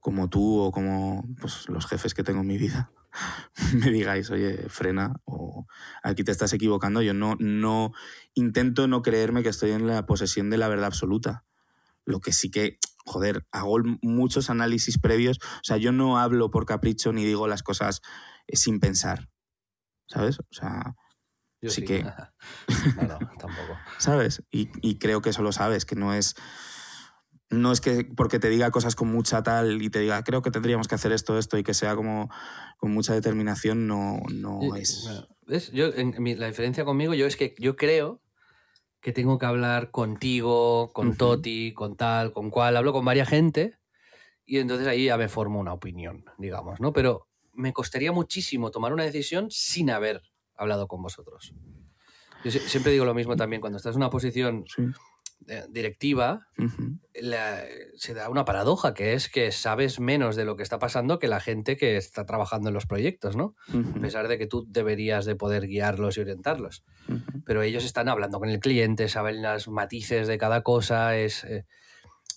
como tú o como pues, los jefes que tengo en mi vida me digáis, oye, frena o aquí te estás equivocando. Yo no, no intento no creerme que estoy en la posesión de la verdad absoluta. Lo que sí que, joder, hago muchos análisis previos. O sea, yo no hablo por capricho ni digo las cosas eh, sin pensar. ¿Sabes? O sea, sí, que... no, no, tampoco. ¿Sabes? Y, y creo que eso lo sabes, que no es no es que porque te diga cosas con mucha tal y te diga, creo que tendríamos que hacer esto, esto y que sea como con mucha determinación, no, no es. Yo, la diferencia conmigo yo es que yo creo que tengo que hablar contigo, con Toti, con tal, con cual, hablo con varias gente y entonces ahí ya me formo una opinión, digamos, ¿no? Pero me costaría muchísimo tomar una decisión sin haber hablado con vosotros. Yo siempre digo lo mismo también, cuando estás en una posición directiva, se da una paradoja, que es que sabes menos de lo que está pasando que la gente que está trabajando en los proyectos, ¿no? A pesar de que tú deberías de poder guiarlos y orientarlos. Pero ellos están hablando con el cliente, saben las matices de cada cosa, es... Eh,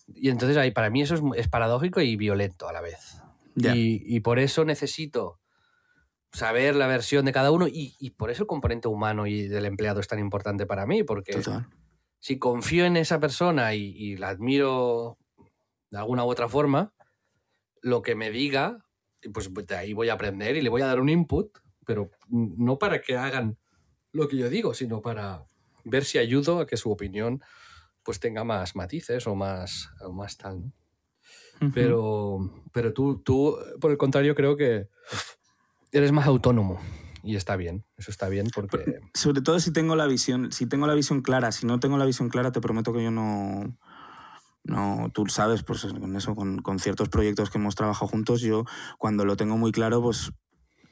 y entonces ahí, para mí eso es, paradójico y violento a la vez. Y, por eso necesito saber la versión de cada uno y, por eso el componente humano y del empleado es tan importante para mí, porque si confío en esa persona y, la admiro de alguna u otra forma, lo que me diga, pues, pues de ahí voy a aprender y le voy a dar un input, pero no para que hagan lo que yo digo, sino para ver si ayudo a que su opinión pues tenga más matices o más, o más tal. Pero, pero tú, tú, por el contrario, creo que eres más autónomo y está bien, eso está bien porque... sobre todo si tengo la visión, si tengo la visión clara, si no tengo la visión clara te prometo que yo no... No, tú sabes, pues con eso, con, con ciertos proyectos que hemos trabajado juntos, yo cuando lo tengo muy claro, pues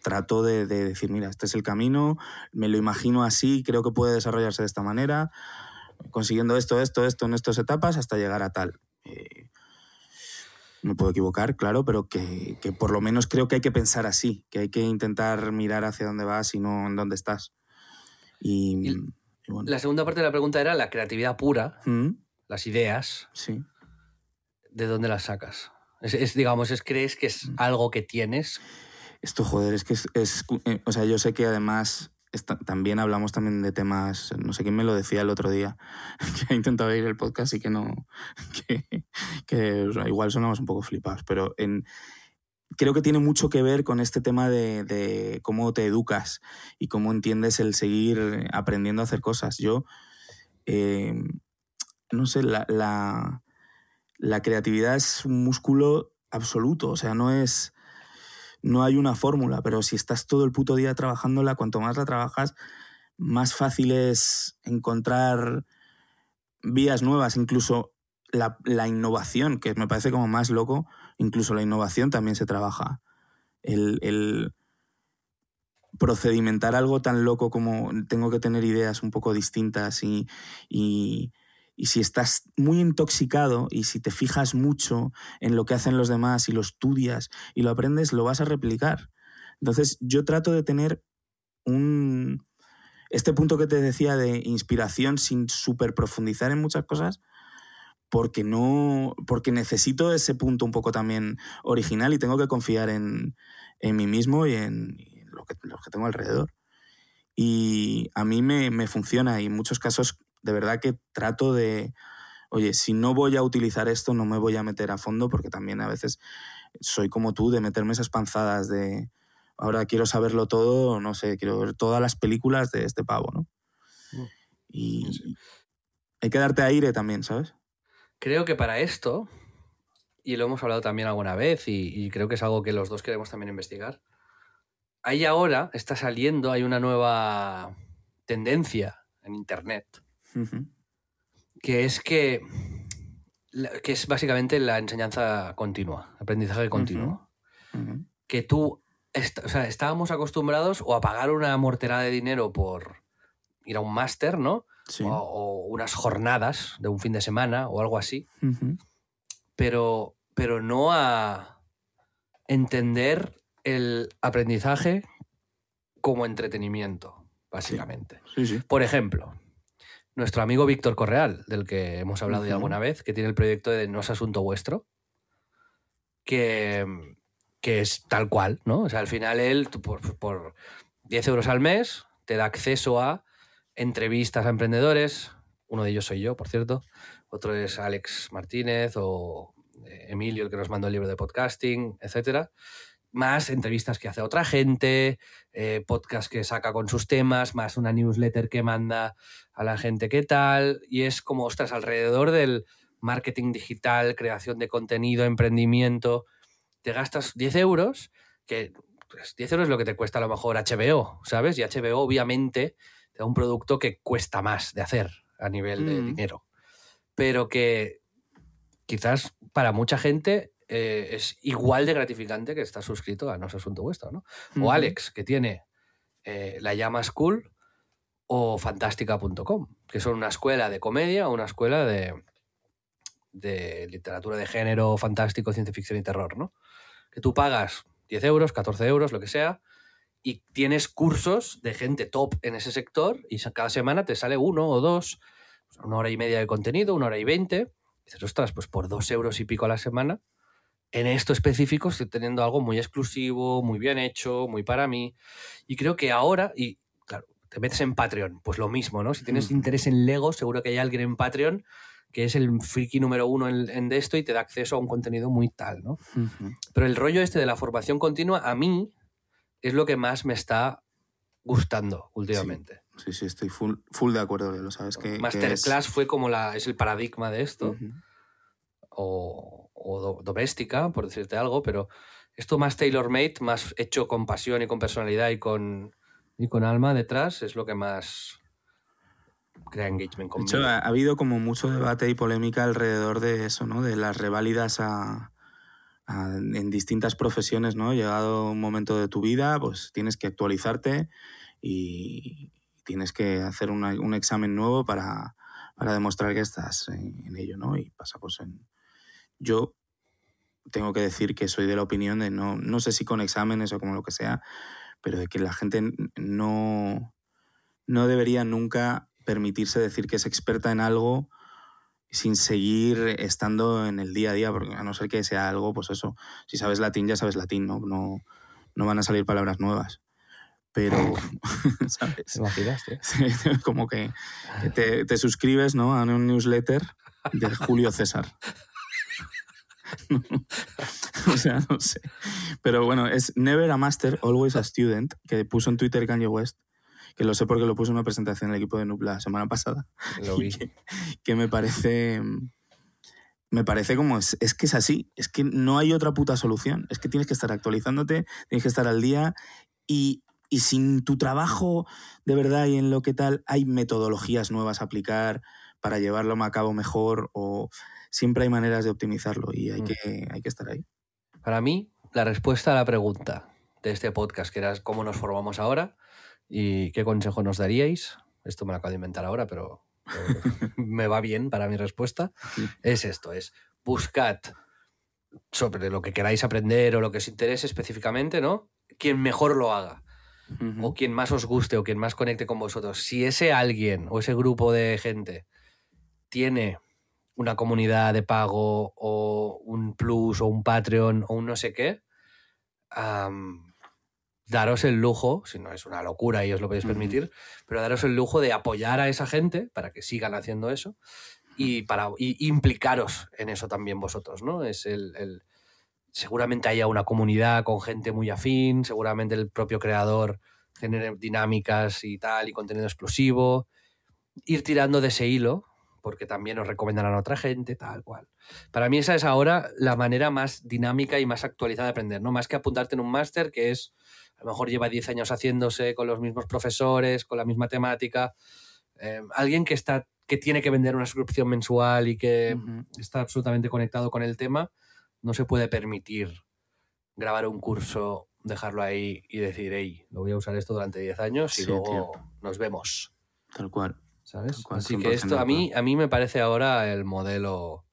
trato de, de, decir, mira, este es el camino, me lo imagino así, creo que puede desarrollarse de esta manera, consiguiendo esto, esto, esto en estas etapas hasta llegar a tal. Eh, me puedo equivocar, claro, pero que, por lo menos creo que hay que pensar así, que hay que intentar mirar hacia dónde vas y no en dónde estás. Y, La segunda parte de la pregunta era la creatividad pura, ¿Mm? las ideas. Sí. ¿De dónde las sacas? Es, digamos, es, ¿crees que es mm. algo que tienes? Esto, joder, es que es, eh, O sea, yo sé que además también hablamos también de temas, no sé quién me lo decía el otro día, que ha intentado ir el podcast y que no, que, igual sonamos un poco flipados, pero en, creo que tiene mucho que ver con este tema de, cómo te educas y cómo entiendes el seguir aprendiendo a hacer cosas. Yo, eh, no sé, la, la, la creatividad es un músculo absoluto, o sea, no es no hay una fórmula, pero si estás todo el puto día trabajándola, cuanto más la trabajas, más fácil es encontrar vías nuevas, incluso la, innovación, que me parece como más loco, incluso la innovación también se trabaja. El, procedimentar algo tan loco como tengo que tener ideas un poco distintas y, si estás muy intoxicado y si te fijas mucho en lo que hacen los demás y lo estudias y lo aprendes, lo vas a replicar. Entonces yo trato de tener un... Este punto que te decía de inspiración sin super profundizar en muchas cosas, porque no porque necesito ese punto un poco también original y tengo que confiar en, mí mismo y en, lo, que, que, tengo alrededor. Y a mí me, me, funciona y en muchos casos de verdad que trato de, oye, si no voy a utilizar esto, no me voy a meter a fondo, porque también a veces soy como tú, de meterme esas panzadas de, ahora quiero saberlo todo, no sé, quiero ver todas las películas de este pavo, ¿no? Mm. Y hay que darte aire también, ¿sabes? Creo que para esto, y lo hemos hablado también alguna vez, y, y creo que es algo que los dos queremos también investigar, ahí ahora está saliendo, hay una nueva tendencia en Internet que es que, que es básicamente la enseñanza continua, aprendizaje continuo. Que tú, o sea, estábamos acostumbrados o a pagar una morterada de dinero por ir a un máster, ¿no? O, unas jornadas de un fin de semana o algo así. pero, pero no a entender el aprendizaje como entretenimiento, básicamente. Por ejemplo, nuestro amigo Víctor Correal, del que hemos hablado ya alguna vez, que tiene el proyecto de No es asunto vuestro. que, que es tal cual, ¿no? O sea, al final él, por, por 10 euros al mes, te da acceso a entrevistas a emprendedores. Uno de ellos soy yo, por cierto. Otro es Alex Martínez o eh, Emilio, el que nos mandó el libro de podcasting, etcétera más entrevistas que hace otra gente, eh, podcast que saca con sus temas, más una newsletter que manda a la gente qué tal, y es como, ostras, alrededor del marketing digital, creación de contenido, emprendimiento, te gastas 10 euros, que 10 pues, euros es lo que te cuesta a lo mejor HBO, ¿sabes? Y HBO obviamente te da un producto que cuesta más de hacer a nivel de mm. dinero, pero que quizás para mucha gente eh, es igual de gratificante que estar suscrito a No es Asunto Vuestro, ¿no? O Alex, que tiene eh, La Llama School o fantástica.com, que son una escuela de comedia o una escuela de, de literatura de género, fantástico, ciencia ficción y terror, ¿no? Que tú pagas 10 euros, 14 euros, lo que sea, y tienes cursos de gente top en ese sector y cada semana te sale uno o dos, una hora y media de contenido, una hora y veinte. Dices, ostras, pues por dos euros y pico a la semana en esto específico estoy teniendo algo muy exclusivo, muy bien hecho, muy para mí. Y creo que ahora, y claro, te metes en Patreon, pues lo mismo, ¿no? Si tienes interés en Lego, seguro que hay alguien en Patreon que es el friki número uno en, de esto y te da acceso a un contenido muy tal, ¿no? Pero el rollo este de la formación continua, a mí, es lo que más me está gustando últimamente. Sí, sí, estoy full, full de acuerdo, lo sabes que... Masterclass fue como la, es el paradigma de esto. O o doméstica, por decirte algo, pero esto más tailor-made, más hecho con pasión y con personalidad y con, y con alma detrás, es lo que más crea engagement conmigo. De hecho, ha, habido como mucho debate y polémica alrededor de eso, ¿no? De las reválidas a, en distintas profesiones, ¿no? Llegado un momento de tu vida, pues tienes que actualizarte y tienes que hacer un examen nuevo para, para demostrar que estás en, en ello, ¿no? Y pasa pues en, yo tengo que decir que soy de la opinión de no, no sé si con exámenes o como lo que sea, pero de que la gente no, no debería nunca permitirse decir que es experta en algo sin seguir estando en el día a día, porque a no ser que sea algo, pues eso, si sabes latín ya sabes latín, no, no, no van a salir palabras nuevas. Pero, ¿sabes? Como que, te, te suscribes ¿no? a un newsletter de Julio César. o sea, no sé. Pero bueno, es Never a Master, Always a Student, que puso en Twitter Kanye West, que lo sé porque lo puso en una presentación en el equipo de Noob la semana pasada. Lo vi. Que, me parece... Me parece como, es, es que es así, es que no hay otra puta solución, es que tienes que estar actualizándote, tienes que estar al día y, y sin tu trabajo de verdad y en lo que tal, hay metodologías nuevas a aplicar para llevarlo a cabo mejor o siempre hay maneras de optimizarlo y hay, mm. que, hay que estar ahí. Para mí, la respuesta a la pregunta de este podcast, que era cómo nos formamos ahora y qué consejo nos daríais, esto me lo acabo de inventar ahora, pero me va bien para mi respuesta, es esto, es buscad sobre lo que queráis aprender o lo que os interese específicamente, ¿no? Quien mejor lo haga. O quien más os guste o quien más conecte con vosotros. Si ese alguien o ese grupo de gente tiene una comunidad de pago o un plus o un Patreon o un no sé qué, daros el lujo, si no es una locura y os lo podéis permitir, pero daros el lujo de apoyar a esa gente para que sigan haciendo eso y para implicaros en eso también vosotros, ¿no? Es el, seguramente haya una comunidad con gente muy afín, seguramente el propio creador genere dinámicas y tal y contenido exclusivo, ir tirando de ese hilo porque también os recomendarán a otra gente, tal cual. Para mí esa es ahora la manera más dinámica y más actualizada de aprender, ¿no? Más que apuntarte en un máster que es, a lo mejor lleva 10 años haciéndose con los mismos profesores, con la misma temática. Eh, alguien que está que tiene que vender una suscripción mensual y que está absolutamente conectado con el tema, no se puede permitir grabar un curso, dejarlo ahí y decir, hey, lo voy a usar esto durante 10 años y luego nos vemos. Tal cual. ¿Sabes? Así que esto a mí, a mí me parece ahora el modelo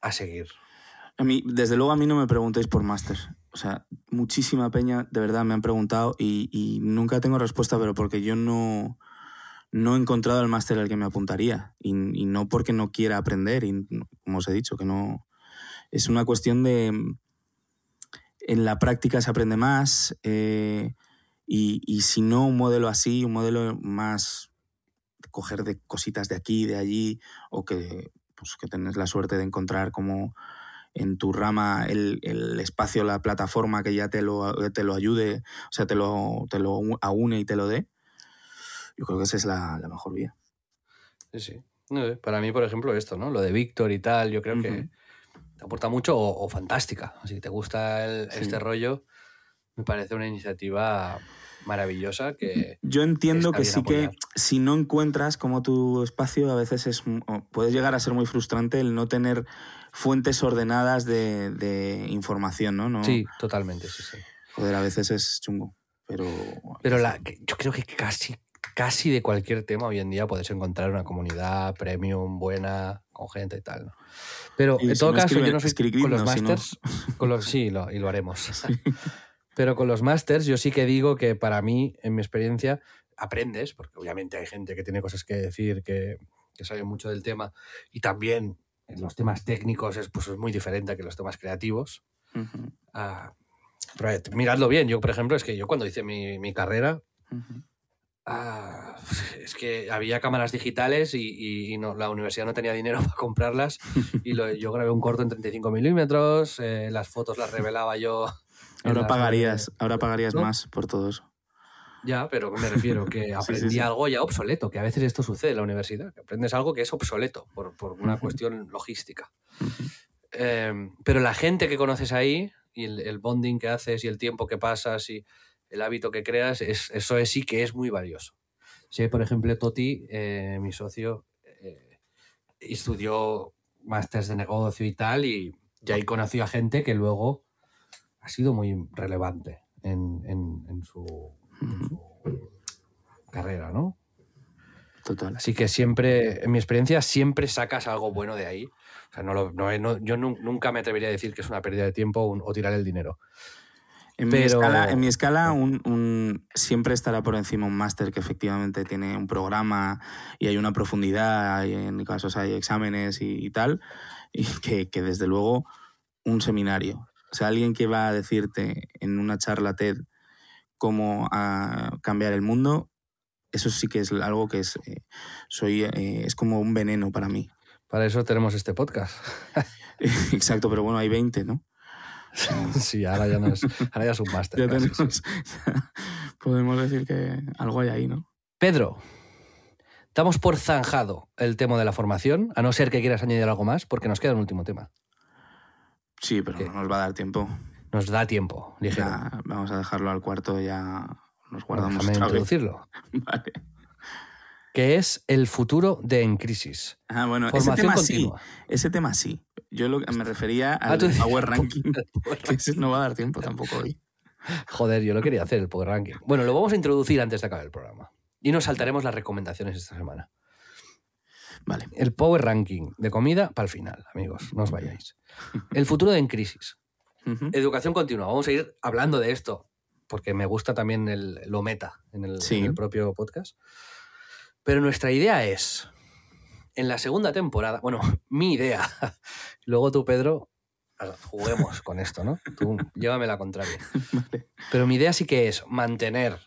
a seguir. A mí, desde luego a mí no me preguntéis por máster. O sea, muchísima peña, de verdad, me han preguntado y, nunca tengo respuesta, pero porque yo no, no he encontrado el máster al que me apuntaría. Y, no porque no quiera aprender, y como os he dicho, que no... Es una cuestión de, en la práctica se aprende más eh, y, y si no un modelo así, un modelo más coger de cositas de aquí, de allí, o que, pues, que tenés la suerte de encontrar como en tu rama el, el espacio, la plataforma que ya te lo, te lo ayude, o sea, te lo, te lo aúne y te lo dé. Yo creo que esa es la, la mejor vía. Sí, sí. No sé, para mí, por ejemplo, esto, ¿no? Lo de Víctor y tal, yo creo que te aporta mucho o, o fantástica. Si te gusta el- Sí. este rollo, me parece una iniciativa maravillosa que... Yo entiendo que sí que si no encuentras como tu espacio, a veces es puede llegar a ser muy frustrante el no tener fuentes ordenadas de, de información, ¿no? no Sí, totalmente, sí, sí. Joder, a veces es chungo, pero... Pero la, yo creo que casi, casi de cualquier tema hoy en día puedes encontrar una comunidad premium, buena, con gente y tal. ¿no? Pero en si todo no caso, escribe- yo no soy con los no. masters. Con los, sí, lo, y lo haremos. Pero con los masters, yo sí que digo que para mí, en mi experiencia, aprendes, porque obviamente hay gente que tiene cosas que decir, que, que sabe mucho del tema, y también en los temas técnicos es, pues, es muy diferente que los temas creativos. Ah, pero, eh, miradlo bien, yo por ejemplo, es que yo cuando hice mi, mi carrera. Ah, es que había cámaras digitales y, y- y no, la universidad no tenía dinero para comprarlas. Y lo- yo grabé un corto en 35 milímetros, eh, las fotos las revelaba yo. Ahora pagarías, ahora pagarías ¿No? más por todo eso. Ya, pero me refiero que aprendí sí. algo ya obsoleto, que a veces esto sucede en la universidad, que aprendes algo que es obsoleto por, por una cuestión logística. Eh, pero la gente que conoces ahí y el, el bonding que haces y el tiempo que pasas y el hábito que creas, es, eso es, sí que es muy valioso. Sí, por ejemplo, Toti, eh, mi socio, eh, estudió másters de negocio y tal, y, y ahí conoció a gente que luego ha sido muy relevante en, en- en su, en su carrera, ¿no? Total. Así que siempre, en mi experiencia, siempre sacas algo bueno de ahí. O sea, no lo- no- no- yo nu- nunca me atrevería a decir que es una pérdida de tiempo o, tirar el dinero. En, mi escala, en mi escala un, un- siempre estará por encima un máster que efectivamente tiene un programa y hay una profundidad, y en casos hay exámenes y, y tal, y que, que desde luego un seminario. O sea, alguien que va a decirte en una charla TED cómo a cambiar el mundo, eso sí que es algo que es, eh, soy, eh, es como un veneno para mí. Para eso tenemos este podcast. Exacto, pero bueno, hay 20, ¿no? sí, ahora ya, no es, ahora ya es un máster. Ya casi, tenemos, sí. podemos decir que algo hay ahí, ¿no? Pedro, damos por zanjado el tema de la formación, a no ser que quieras añadir algo más, porque nos queda un último tema. Sí, pero no nos va a dar tiempo. Nos da tiempo. Ya, vamos a dejarlo al cuarto, ya nos guardamos Déjame otra vez. introducirlo. Vale. Que es el futuro de En Crisis. Ah, bueno, ese Formación tema continua. sí. Ese tema sí. Yo lo que me refería Ah, al Power Ranking, que ese no va a dar tiempo tampoco hoy. Joder, yo lo quería hacer, el Power Ranking. Bueno, lo vamos a introducir antes de acabar el programa. Y nos saltaremos las recomendaciones esta semana. Vale. El Power Ranking de comida para el final, amigos. No os vayáis. El futuro de En Crisis. Educación continua. Vamos a ir hablando de esto, porque me gusta también el, lo meta en el, Sí. en el propio podcast. Pero nuestra idea es, en la segunda temporada, bueno, mi idea, luego tú, Pedro, juguemos con esto, ¿no? Tú llévame la contraria. Vale. Pero mi idea sí que es mantener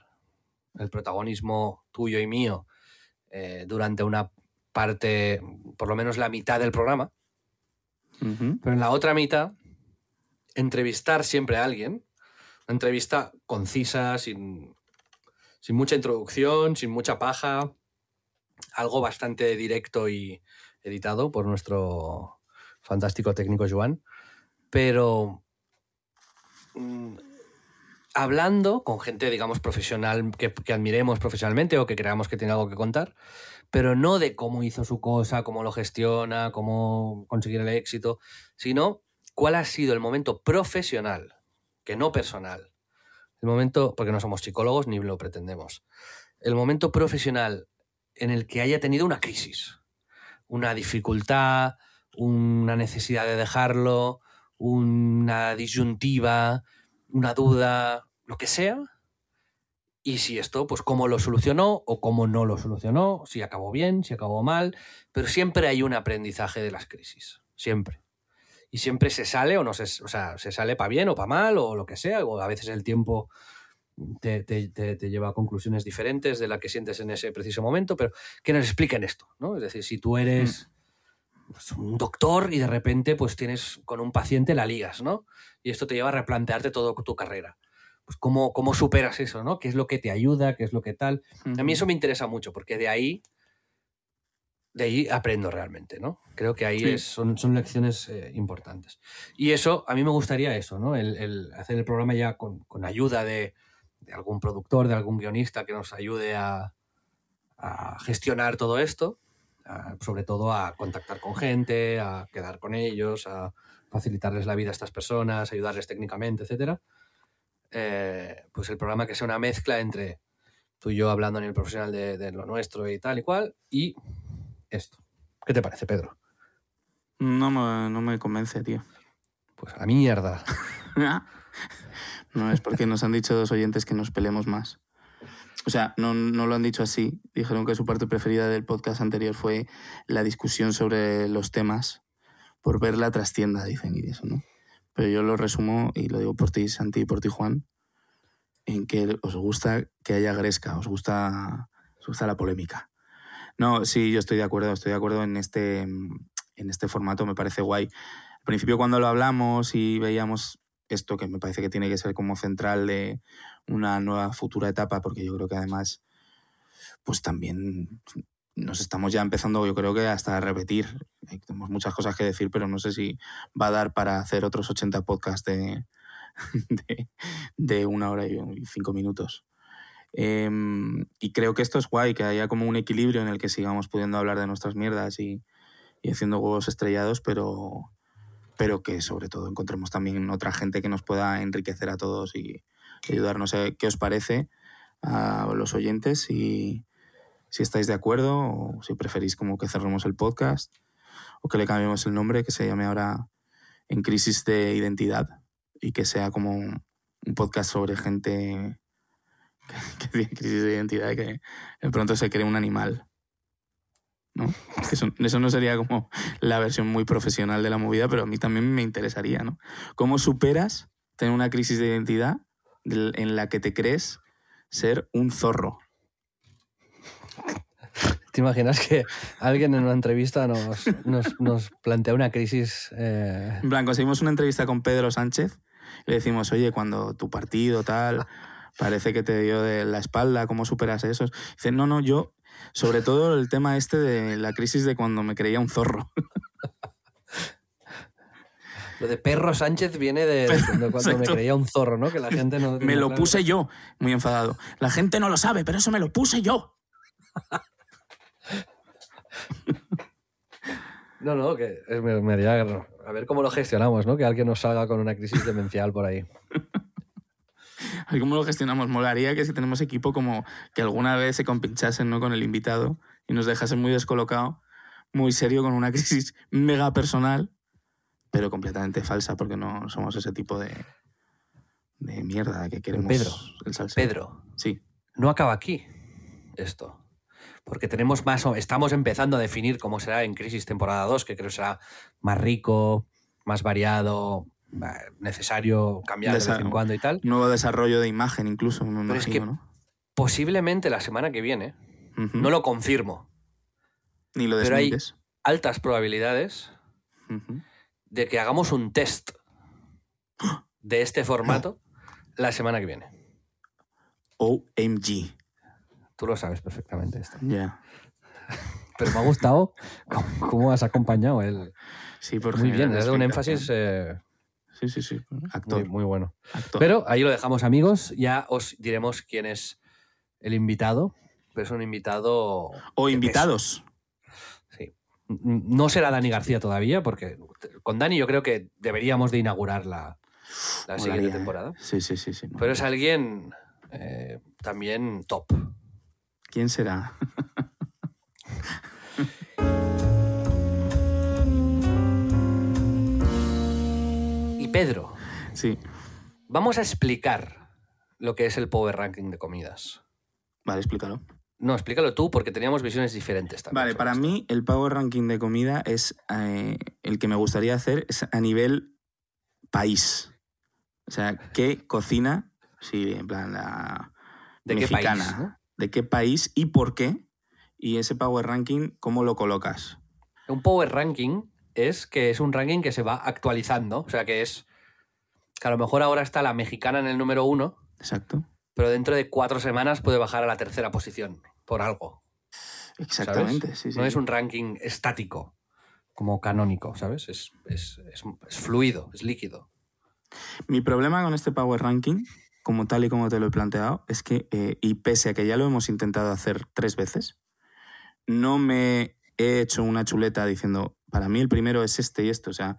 el protagonismo tuyo y mío eh, durante una parte, por lo menos la mitad del programa, pero en la otra mitad, entrevistar siempre a alguien. Una entrevista concisa, sin, sin mucha introducción, sin mucha paja. Algo bastante directo y editado por nuestro fantástico técnico Joan. Pero mm, hablando con gente, digamos, profesional, que, que admiremos profesionalmente o que creamos que tiene algo que contar, pero no de cómo hizo su cosa, cómo lo gestiona, cómo conseguir el éxito, sino cuál ha sido el momento profesional, que no personal. El momento, porque no somos psicólogos ni lo pretendemos, el momento profesional en el que haya tenido una crisis, una dificultad, una necesidad de dejarlo, una disyuntiva, una duda, lo que sea, y si esto, pues cómo lo solucionó o cómo no lo solucionó, si acabó bien, si acabó mal, pero siempre hay un aprendizaje de las crisis, siempre. y siempre se sale o no se, o sea, se sale para bien o para mal o lo que sea, o a veces el tiempo te, te- te- te lleva a conclusiones diferentes de la que sientes en ese preciso momento, pero que nos expliquen esto, ¿no? Es decir, si tú eres pues, un doctor y de repente pues tienes con un paciente la ligas, ¿no? Y esto te lleva a replantearte toda tu carrera. Pues cómo, cómo superas eso, ¿no? ¿Qué es lo que te ayuda? ¿Qué es lo que tal? A mí eso me interesa mucho porque de ahí, de ahí aprendo realmente, ¿no? Creo que ahí Sí. es- son, son lecciones eh, importantes. Y eso, a mí me gustaría eso, ¿no? El, el hacer el programa ya con, con ayuda de, de algún productor, de algún guionista que nos ayude a, a gestionar todo esto, a- sobre todo a contactar con gente, a quedar con ellos, a facilitarles la vida a estas personas, ayudarles técnicamente, etcétera. Eh, pues el programa que sea una mezcla entre tú y yo hablando en el profesional de, de lo nuestro y tal y cual, y esto. ¿Qué te parece, Pedro? No me, no me convence, tío. Pues a mierda. No, es porque nos han dicho dos oyentes que nos peleemos más. O sea, no, no lo han dicho así. Dijeron que su parte preferida del podcast anterior fue la discusión sobre los temas por ver la trastienda, dicen, y eso, ¿no? Pero yo lo resumo, y lo digo por ti, Santi, y por ti, Juan, en que os gusta que haya gresca, os gusta, os gusta la polémica. No, sí, yo estoy de acuerdo, estoy de acuerdo en este, en este formato, me parece guay. Al principio cuando lo hablamos y veíamos esto que me parece que tiene que ser como central de una nueva futura etapa, porque yo creo que además, pues también nos estamos ya empezando, yo creo que hasta a repetir. Hay- Tenemos muchas cosas que decir, pero no sé si va a dar para hacer otros 80 podcasts de, de, una hora y cinco minutos. Em, y creo que esto es guay, que haya como un equilibrio en el que sigamos pudiendo hablar de nuestras mierdas y, y haciendo huevos estrellados, pero, pero que sobre todo encontremos también otra gente que nos pueda enriquecer a todos y ayudarnos. a ¿Qué os parece a los oyentes? Y si estáis de acuerdo o si preferís como que cerremos el podcast o que le cambiemos el nombre, que se llame ahora En Crisis de Identidad y que sea como un podcast sobre gente que, tiene crisis de identidad y que de pronto se cree un animal. ¿no? Eso, eso no sería como la versión muy profesional de la movida, pero a mí también me interesaría, ¿no? ¿Cómo superas tener una crisis de identidad en la que te crees ser un zorro? ¿Te imaginas que alguien en una entrevista nos, nos, nos plantea una crisis? eh, En plan, conseguimos una entrevista con Pedro Sánchez y le decimos, oye, cuando tu partido tal parece que te dio de la espalda, ¿cómo superas eso? Dice, no, no, yo, sobre todo el tema este de la crisis de cuando me creía un zorro. Lo de perro Sánchez viene de, de cuando me creía un zorro, ¿no? Que la gente no. Me lo claro. puse yo, muy enfadado. La gente no lo sabe, pero eso me lo puse yo. No, no, que es- me, me haría- A ver cómo lo gestionamos, ¿no? Que alguien nos salga con una crisis demencial por ahí. A ver ¿Cómo lo gestionamos? Molaría que si tenemos equipo como que alguna vez se compinchasen ¿no? con el invitado y nos dejasen muy descolocado, muy serio, con una crisis mega personal, pero completamente falsa, porque no somos ese tipo de, de mierda que queremos Pedro, el. Pedro, Sí. no acaba aquí esto. Porque tenemos más. Estamos empezando a definir cómo será en Crisis temporada 2, que creo será más rico, más variado, necesario cambiar de vez en cuando y tal. Nuevo desarrollo de imagen incluso, me Pero es que- ¿no? Posiblemente la semana que viene, no lo confirmo, Ni lo pero hay- altas probabilidades de que hagamos un test de este formato la semana que viene. OMG. Tú lo sabes perfectamente esto. Ya. Pero me ha gustado cómo, cómo has acompañado el... Sí, por Muy bien, generar es un énfasis eh, Sí, sí, sí. Actor. muy, muy bueno. actor. Pero ahí lo dejamos, amigos. Ya os diremos quién es el invitado. Pero es un invitado... o invitados. Sí. No será Dani García todavía, porque con Dani yo creo que deberíamos de inaugurar la, la siguiente ¿eh? temporada. Sí, sí, sí. sí Pero es alguien eh, también top. ¿Quién será? Y Pedro, Sí. vamos a explicar lo que es el Power Ranking de comidas. Vale, explícalo. No, explícalo tú porque teníamos visiones diferentes también. Vale, para esto. mí el Power Ranking de comida es eh, el que me gustaría hacer es a nivel país. O sea, ¿qué cocina? Sí, en plan la ¿De qué mexicana. país, no? ¿De qué país y por qué? Y ese Power Ranking, ¿cómo lo colocas? Un power ranking es que es un ranking que se va actualizando. O sea, que es. Que a lo mejor ahora está la mexicana en el número uno, Exacto. pero dentro de cuatro semanas puede bajar a la tercera posición por algo. Exactamente, sí, sí. No es un ranking estático, como canónico, ¿sabes? Es, es- es- es fluido, es líquido. Mi problema con este Power Ranking, como tal y como te lo he planteado, es que, eh, y pese a que ya lo hemos intentado hacer tres veces, no me he hecho una chuleta diciendo, para mí el primero es este y esto. O sea,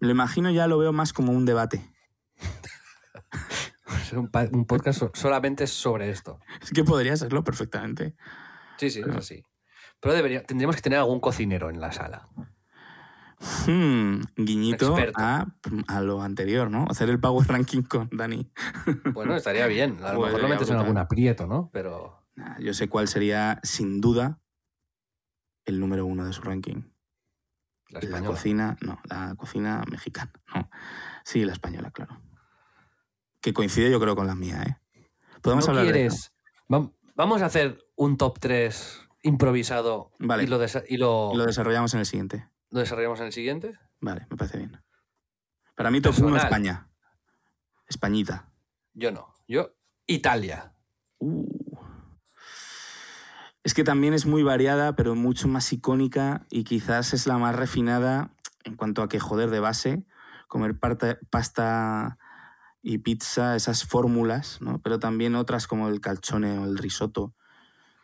me lo imagino ya lo veo más como un debate. Un, podcast so- solamente sobre esto. Es que podría serlo perfectamente. Sí, sí, es así. Pero debería, tendríamos que tener algún cocinero en la sala. Hmm, guiñito a, a lo anterior, ¿no? Hacer el Power Ranking con Dani. Bueno, estaría bien. A lo mejor lo metes en algún aprieto, ¿no? Pero Nah, Yo sé cuál sería, sin duda, el número uno de su ranking. la La cocina, no, la cocina mexicana. No. Sí, la española, claro. Que coincide yo creo con la mía, ¿eh? Podemos ¿No hablar de quieres? Vam- Vamos a hacer un top 3 improvisado Vale. y, lo, y lo. Lo desarrollamos en el siguiente. Lo desarrollamos en el siguiente. Vale, me parece bien. Para mí, top 1 Personal. España. Españita. Yo no. Yo, Italia. Uh. Es que también es muy variada, pero mucho más icónica y quizás es la más refinada en cuanto a que, joder, de base, comer parta- pasta y pizza, esas fórmulas, ¿no? Pero también otras como el calzone o el risotto,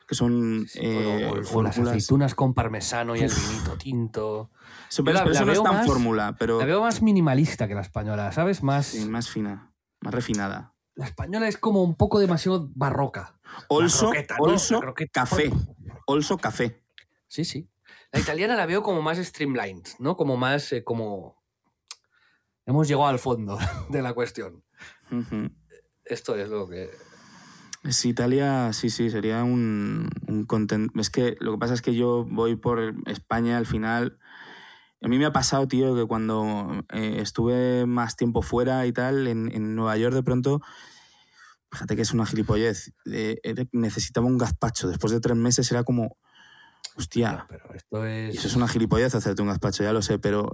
que son Sí, eh, o- las aceitunas con parmesano y el vinito tinto. Pero, la- pero la eso no es tan más- fórmula, pero La veo más minimalista que la española, ¿sabes? Más. sí, más fina, más refinada. La española es como un poco demasiado barroca. Also, croqueta, café. Also café. Sí, sí. La italiana la veo como más streamlined, ¿no? Como más, eh, como... Hemos llegado al fondo de la cuestión. Esto es lo que... Es Italia, sí, sí, sería un, un content- Es que lo que pasa es que yo voy por España al final. A mí me ha pasado, tío, que cuando eh, estuve más tiempo fuera y tal, en, en Nueva York de pronto, fíjate que es una gilipollez, eh, necesitaba un gazpacho. Después de tres meses era como, hostia, Pero esto es... eso es una gilipollez hacerte un gazpacho, ya lo sé, pero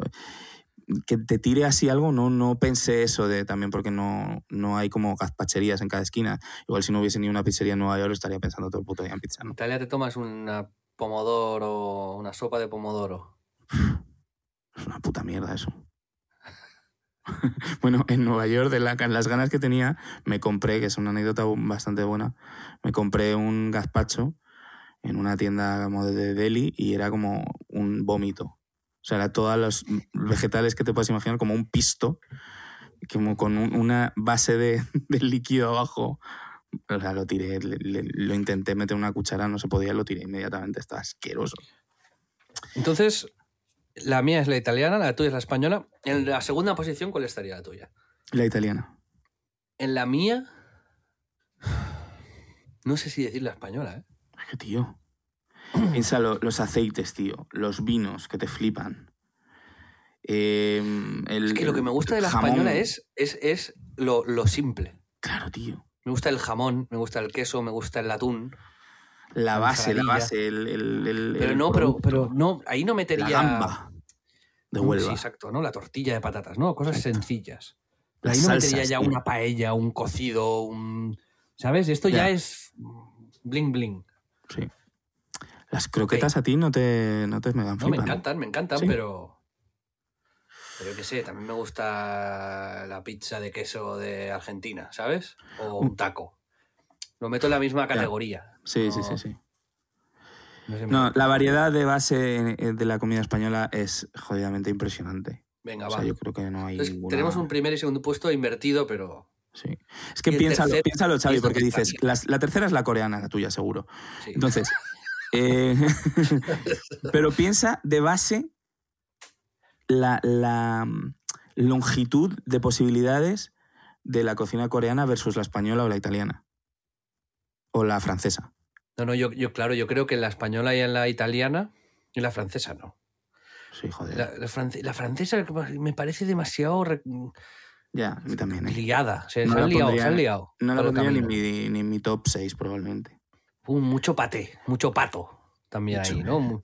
que te tire así algo, no, no pensé eso de también porque no, no hay como gazpacherías en cada esquina. Igual si no hubiese ni una pizzería en Nueva York estaría pensando todo el puto día en pizza, En ¿no? Italia te tomas una pomodoro, una sopa de pomodoro. Es una puta mierda eso. bueno, en Nueva York, de la- las ganas que tenía, me compré, que es una anécdota bastante buena, me compré un gazpacho en una tienda como de deli y era como un vómito. O sea, era todos los vegetales que te puedes imaginar, como un pisto, como con un- una base de, de líquido abajo. O sea, lo tiré, le- le- lo intenté meter una cuchara, no se podía, lo tiré inmediatamente, estaba asqueroso. Entonces, la mía es la italiana, la tuya es la española. En la segunda posición, ¿cuál estaría la tuya? La italiana. En la mía... No sé si decir la española, ¿eh? Es que, tío. Piénsalo, los aceites, tío. Los vinos que te flipan. Eh, el- Es que lo que me gusta de la jamón. española es, es, es lo, lo simple. Claro, tío. Me gusta el jamón, me gusta el queso, me gusta el atún. La base, la base, el. el- el- Pero no, pero, pero no, ahí no metería... La gamba de Mm, Huelva. Sí, exacto, ¿no? La tortilla de patatas, ¿no? Cosas sencillas. Las ahí no salsas, metería ya tío. una paella, un cocido, un... ¿Sabes? Esto ya, Ya. es bling bling. Sí. Las croquetas a ti no te, no te megan No, me encantan, me encantan, Sí. pero... Pero yo qué sé, también me gusta la pizza de queso de Argentina, ¿sabes? O un taco. Lo meto en la misma categoría. Sí, sí, No- sí, sí. no la variedad de base de la comida española es jodidamente impresionante. Venga, O va. yo creo que no hay Entonces, ninguna- tenemos un primer y segundo puesto invertido, pero... Sí. Es que piénsalo, piénsalo, Xavi, porque dices, la tercera es la coreana, la tuya, seguro. sí. Entonces, eh, pero piensa de base la, la, mm, longitud de posibilidades de la cocina coreana versus la española o la italiana. O la francesa. No, no, yo, yo, claro, yo creo que en la española y en la italiana y la francesa no. Sí, joder. La, la france- la francesa me parece demasiado re- Ya, a mí también. ¿eh? liada. Se, No se han liado, pondría- se han liado. No la pondría ni mi, ni en mi top 6, probablemente. Un, mucho paté, mucho pato también Mucho, ahí, ¿no?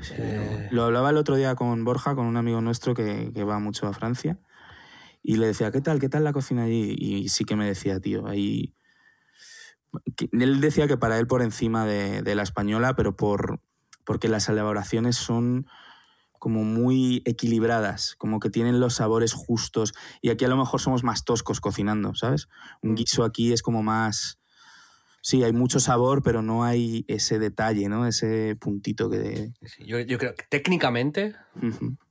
Sí, Eh. Lo hablaba el otro día con Borja, con un amigo nuestro que, que va mucho a Francia, y le decía, ¿qué tal? ¿Qué tal la cocina allí? Y sí que me decía, tío, ahí... que- Él decía que para él por encima de, de la española, pero por porque las elaboraciones son como muy equilibradas, como que tienen los sabores justos. Y aquí a lo mejor somos más toscos cocinando, ¿sabes? Un guiso aquí es como más... Sí, hay mucho sabor, pero no hay ese detalle, ¿no? Ese puntito que... sí, yo, yo creo que técnicamente,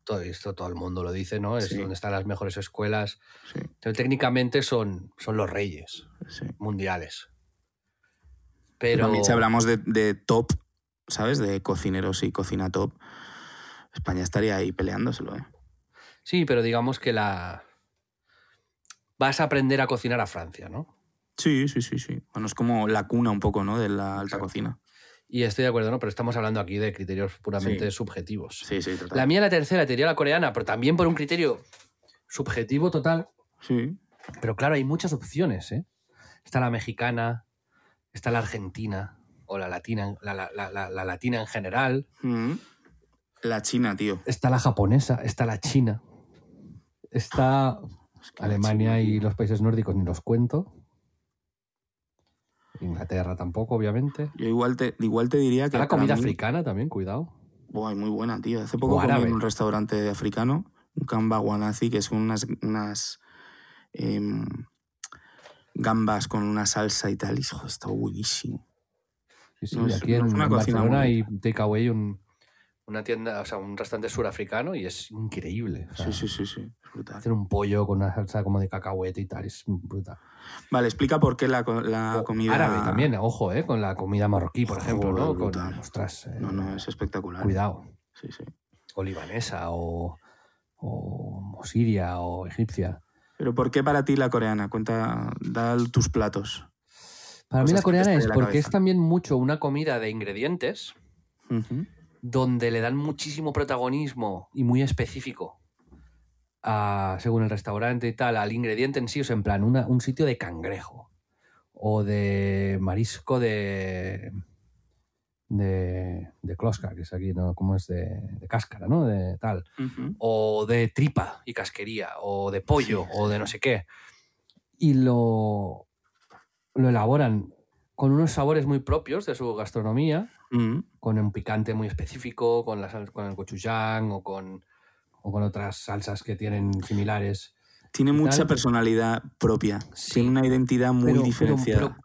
todo esto todo el mundo lo dice, ¿no? Es Sí. donde están las mejores escuelas. sí, Pero técnicamente son, son los reyes mundiales. Pero Pero también si hablamos de, de top, ¿sabes? De cocineros y cocina top, España estaría ahí peleándoselo, ¿eh? sí, pero digamos que la vas a aprender a cocinar a Francia, ¿no? Sí, sí, sí, sí. Bueno, es como la cuna un poco, ¿no? De la alta cocina. Y estoy de acuerdo, ¿no? Pero estamos hablando aquí de criterios puramente Sí. subjetivos. Sí, sí, total. La mía, la tercera, te diría la coreana, pero también por un criterio subjetivo total. Sí. Pero claro, hay muchas opciones, ¿eh? Está la mexicana, está la argentina, o la latina, la, la- la- la- la latina en general, Mm. La China, tío. está la japonesa, está la china, está Es que la Alemania China, y los países nórdicos, ni los cuento. Inglaterra tampoco, obviamente. Yo igual te, igual te diría que. La comida mí- africana también, cuidado. Buah, muy buena, tío. Hace poco comí en un restaurante africano, un kamba guanazi, que son unas, unas em, gambas con una salsa y tal. Y joder, está buenísimo. Sí, sí, No, aquí en, es una en cocina Barcelona hay takeaway, un, una tienda, o sea, un restaurante surafricano y es increíble. o sea, Sí, sí, sí, sí. Es brutal. Hacen un pollo con una salsa como de cacahuete y tal, es brutal. Vale, explica por qué la, co- la O comida. Árabe también, ojo, ¿eh? Con la comida marroquí, por ejemplo, Joder, ¿no? Con, ostras, eh, No, no, es espectacular. cuidado. Sí, sí. O libanesa, o, o, o siria, o egipcia. Pero ¿por qué para ti la coreana? Cuenta, da tus platos. Para mí la coreana es la porque cabeza. es también mucho una comida de ingredientes Ujú. Donde le dan muchísimo protagonismo y muy específico a, según el restaurante y tal, al ingrediente en sí, o sea, en plan, una- un sitio de cangrejo o de marisco de de, de closca, que es aquí, ¿no? ¿Cómo es? De, de cáscara, ¿no? De tal. O de tripa y casquería, o de pollo, Sí, o de no sé qué. Y lo, lo elaboran con unos sabores muy propios de su gastronomía, Mm. con un picante muy específico, con, la, sal- con el gochujang o con, o con otras salsas que tienen similares. Tiene mucha tal. personalidad propia. Sí. Tiene una identidad muy Pero- diferenciada. Pero,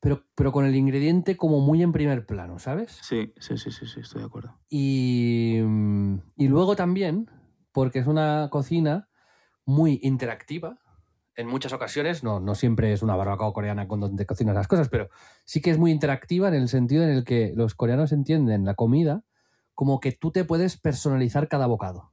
pero, pero con el ingrediente como muy en primer plano, ¿sabes? Sí, sí, sí, sí, sí, estoy de acuerdo. Y, mm, y luego también, porque es una cocina muy interactiva, en muchas ocasiones, no, no siempre es una barbacoa coreana con donde cocinas las cosas, pero sí que es muy interactiva en el sentido en el que los coreanos entienden la comida como que tú te puedes personalizar cada bocado.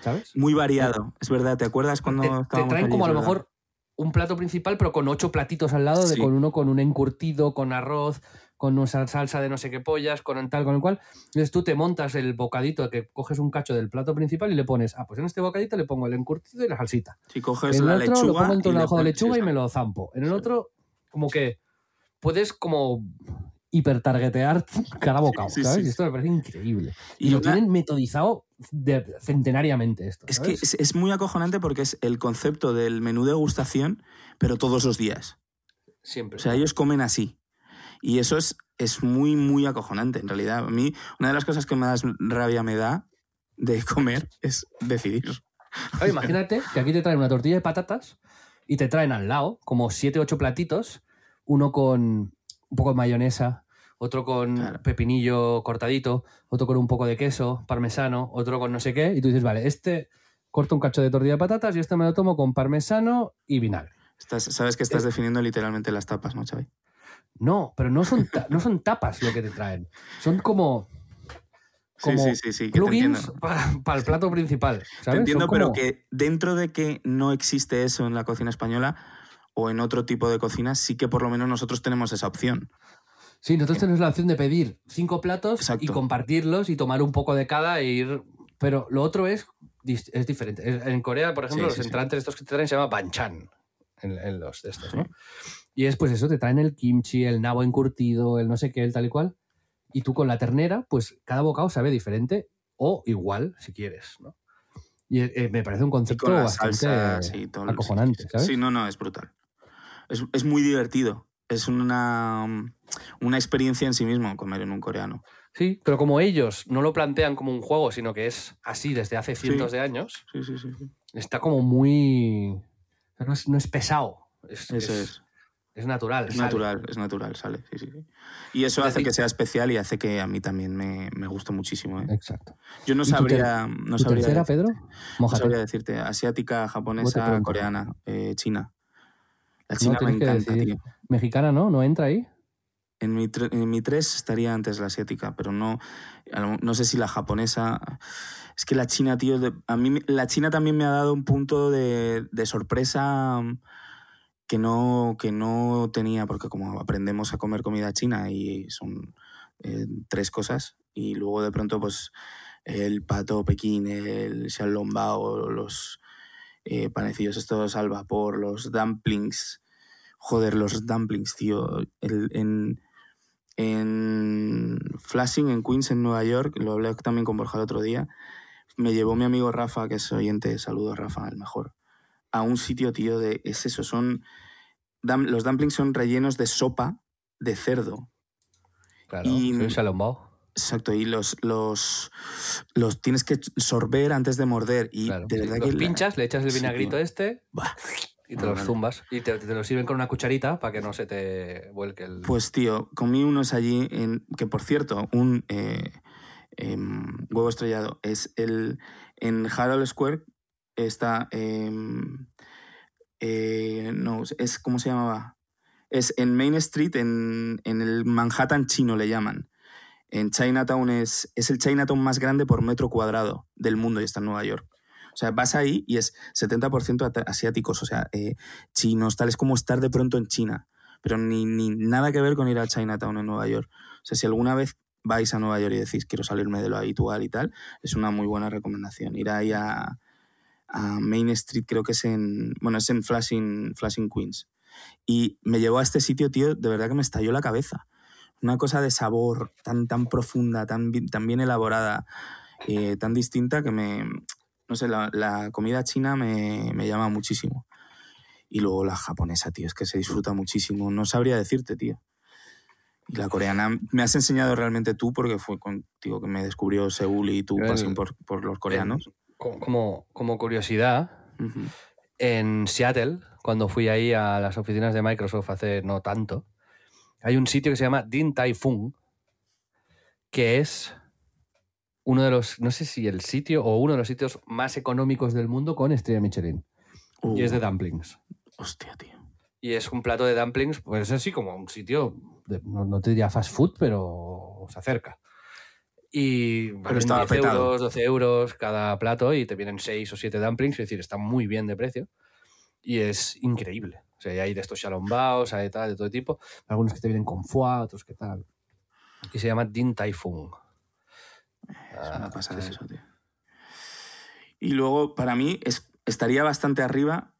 ¿Sabes? Muy variado, es verdad. ¿Te acuerdas cuando te, te traen allí? como a lo mejor un plato principal, pero con ocho platitos al lado, de con uno con un encurtido, con arroz, con una salsa de no sé qué pollas, con tal, con el cual. Entonces tú te montas el bocadito, que coges un cacho del plato principal y le pones, ah, pues en este bocadito le pongo el encurtido y la salsita. Si coges en el la otro lo lechuga. pongo una le hoja de lechuga y me lo zampo. En el otro, como que puedes como hipertargetear cada bocado, sí, ¿sabes? sí. Esto me parece increíble. Y, Y lo una- tienen metodizado de- centenariamente esto. Es que es, es muy acojonante porque es el concepto del menú de degustación, pero todos los días. Siempre. O sea, ellos comen así. Y eso es, es muy, muy acojonante, en realidad. A mí, una de las cosas que más rabia me da de comer es decidir. Claro, imagínate que aquí te traen una tortilla de patatas y te traen al lado como siete ocho platitos, uno con un poco de mayonesa, otro con Claro. pepinillo cortadito, otro con un poco de queso, parmesano, otro con no sé qué, y tú dices, vale, este corto un cacho de tortilla de patatas y este me lo tomo con parmesano y vinagre. Estás- sabes que estás definiendo literalmente las tapas, ¿no, Xavi? No, pero no son, ta- no son tapas lo que te traen, son como, como sí, sí, sí, sí, que te plugins para, el plato principal. Te entiendo, pero que dentro de que no existe eso en la cocina española o en otro tipo de cocina, sí que por lo menos nosotros tenemos esa opción. Sí, nosotros tenemos la opción de pedir cinco platos Exacto. y compartirlos y tomar un poco de cada e ir. Pero lo otro es, es diferente. En Corea, por ejemplo, Sí, los sí, sí. entrantes estos que te traen se llama banchan. En, en los de estos, ¿no? Y es pues eso, te traen el kimchi, el nabo encurtido, el no sé qué, el tal y cual. Y tú con la ternera, pues cada bocado sabe diferente o igual, si quieres, ¿no? Y eh, me parece un concepto con bastante salsa, sí, todo acojonante, sí, ¿sabes? Sí, no, no, es brutal. Es, es muy divertido. Es una, una experiencia en sí mismo comer en un coreano. Sí, pero como ellos no lo plantean como un juego, sino que es así desde hace cientos Sí. de años, Sí, sí, está como muy... No es, no es pesado, es, Eso es, es. es natural. Es sale. natural, es natural, sale. Sí, sí, sí. Y eso Es hace decir- que sea especial y hace que a mí también me, me guste muchísimo. ¿eh? Exacto. Yo no ¿Y tu ter- sabría, no ¿Tu sabría, tercera, decir- Pedro? no sabría decirte. Asiática, japonesa, coreana, eh, china. La No, china me encanta, tío. Mexicana, ¿no? ¿No entra ahí? En mi, en mi tres estaría antes la asiática, pero no, no sé si la japonesa. Es que la china, tío, a mí la china también me ha dado un punto de, de sorpresa mm, que no, que no tenía, porque como aprendemos a comer comida china y son eh, tres cosas, y luego de pronto, pues el pato pekín, el xiaolongbao, los eh, panecillos estos al vapor, los dumplings. Joder, los dumplings, tío. En, en Flashing, en Queens, en Nueva York, lo hablé también con Borja el otro día, me llevó mi amigo Rafa, que es oyente, saludo Rafa, el mejor, a un sitio, tío, de... Es eso, son... los dumplings son rellenos de sopa de cerdo. Claro, Y-. Exacto, y los, los, los tienes que sorber antes de morder. Y Claro. de verdad Los que... la- pinchas, le echas el Sí, vinagrito tío. este Buah. Y te Bueno, los vale. zumbas. Y te, te lo sirven con una cucharita para que no se te vuelque el... Pues tío, comí unos allí, en, que por cierto, un eh, em, huevo estrellado es el. En Harold Square está. em, eh, no, es. ¿Cómo se llamaba? Es en Main Street, en, en el Manhattan chino le llaman. En Chinatown es, es el Chinatown más grande por metro cuadrado del mundo y está en Nueva York. O sea, vas ahí y es 70% ata- asiáticos, o sea, eh, chinos, tal. Es como estar de pronto en China pero ni, ni nada que ver con ir a Chinatown en Nueva York. O sea, si alguna vez vais a Nueva York y decís quiero salirme de lo habitual y tal, es una muy buena recomendación. Ir ahí a, a Main Street, creo que es en, bueno, es en Flashing, Flashing Queens. Y me llevó a este sitio, tío, de verdad que me estalló la cabeza. Una cosa de sabor tan, tan profunda, tan, tan bien elaborada, eh, tan distinta que me, no sé, la, la comida china me, me llama muchísimo. Y luego la japonesa, tío, es que se disfruta muchísimo. No sabría decirte, tío. Y la coreana, me has enseñado realmente tú, porque fue contigo que me descubrió Seúl y tu pasión por, por los coreanos. Co- Como, como curiosidad, Ujú. en Seattle, cuando fui ahí a las oficinas de Microsoft hace no tanto, hay un sitio que se llama Din Tai Fung, que es uno de los, no sé si el sitio o uno de los sitios más económicos del mundo con estrella Michelin. Y es de Uh, dumplings. Hostia, tío. Y es un plato de dumplings, pues es así como un sitio, de- no, no te diría fast food, pero se acerca. Y valen estaba 10 petado. euros, 12 euros cada plato y te vienen 6 o 7 dumplings, es decir, está muy bien de precio. Y es increíble. O sea, hay de estos shalombaos, hay de tal, de todo tipo. Algunos que te vienen con foie, otros que tal. Y se llama Din Tai Fung. Es Ah, una pasada sí, sí. eso, tío. Y luego, para mí, es, estaría bastante arriba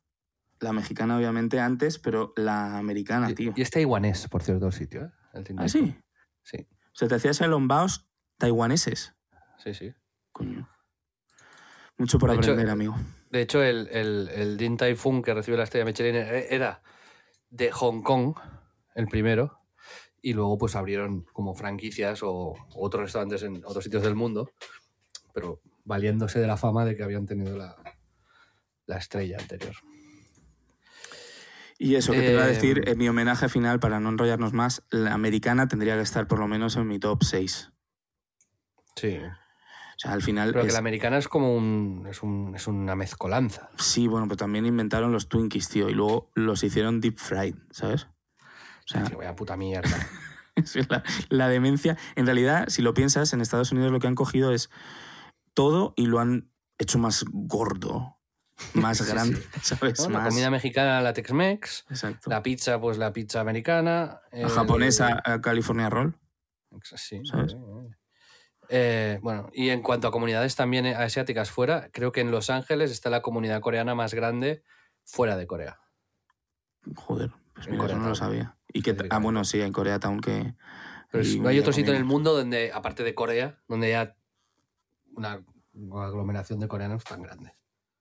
la mexicana, obviamente, antes, pero la americana, Y- tío. Y es taiwanés, por cierto, el sitio. ¿eh? El ¿Ah, sí? Sí, Se te hacías lombaos taiwaneses. sí, sí. Coño. Mucho por De hecho, aprender, amigo. De hecho, el, el, el Din Tai Fung que recibió la estrella Michelin e- era de Hong Kong, el primero, y luego pues abrieron como franquicias o otros restaurantes en otros sitios del mundo, pero valiéndose de la fama de que habían tenido la, la estrella anterior. Y eso que te iba a decir, en mi homenaje final, para no enrollarnos más, la americana tendría que estar por lo menos en mi top 6. Sí. O sea, al final. Pero que la americana es como un, es, un- es una mezcolanza. Sí, bueno, pero también inventaron los Twinkies, tío, y luego los hicieron deep fried, ¿sabes? O sea, Que vaya puta mierda. la, la demencia. En realidad, si lo piensas, en Estados Unidos lo que han cogido es todo y lo han hecho más gordo. más grande, ¿sabes? ¿no? La comida mexicana, la Tex-Mex. Exacto. La pizza, pues la pizza americana. La el- japonesa, California Roll. Sí, ¿sabes? sí, sí. Eh, bueno, y en cuanto a comunidades también asiáticas fuera, creo que en Los Ángeles está la comunidad coreana más grande fuera de Corea. Joder, pues mira, eso no lo sabía. Y que, ah, bueno, sí, en Koreatown que... Pero es- no hay otro sitio en el mundo donde, aparte de Corea, donde haya una aglomeración de coreanos tan grande.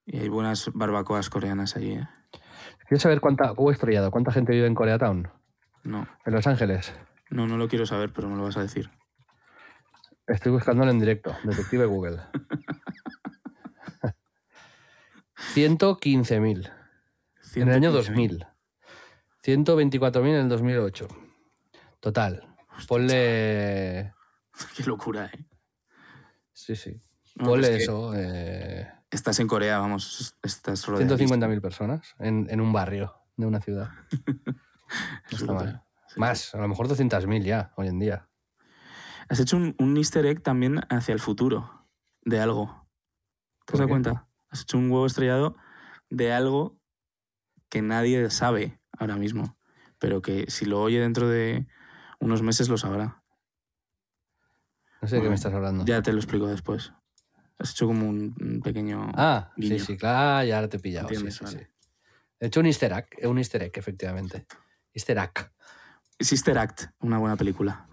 Y hay buenas barbacoas coreanas allí, ¿eh? ¿Quieres saber cuánta, estrellado, cuánta gente vive en Koreatown? No, En Los Ángeles. no, no lo quiero saber, pero me lo vas a decir. Estoy buscándolo en directo, detective Google. 115.000 en el año 2000. 124.000 en el 2008. Total. Ponle... Qué locura, ¿eh? Sí, sí. No, Ponle es que eso. eh, Estás en Corea, vamos, estás rodeado. 150.000 personas en, en un barrio de una ciudad. No está mal. Más, a lo mejor 200.000 ya, hoy en día. Has hecho un, un easter egg también hacia el futuro, de algo. ¿Te ¿Por has dado cuenta? Has hecho un huevo estrellado de algo que nadie sabe ahora mismo, pero que si lo oye dentro de unos meses lo sabrá. No sé de qué me estás hablando. Ya te lo explico después. Has hecho como un, pequeño... Ah, sí, guiño. sí, claro, ah, ya ahora te he pillado. sí, sí, vale. sí. He hecho un easter egg, eh, un easter egg, efectivamente. Easter egg. Sister Act, una buena película.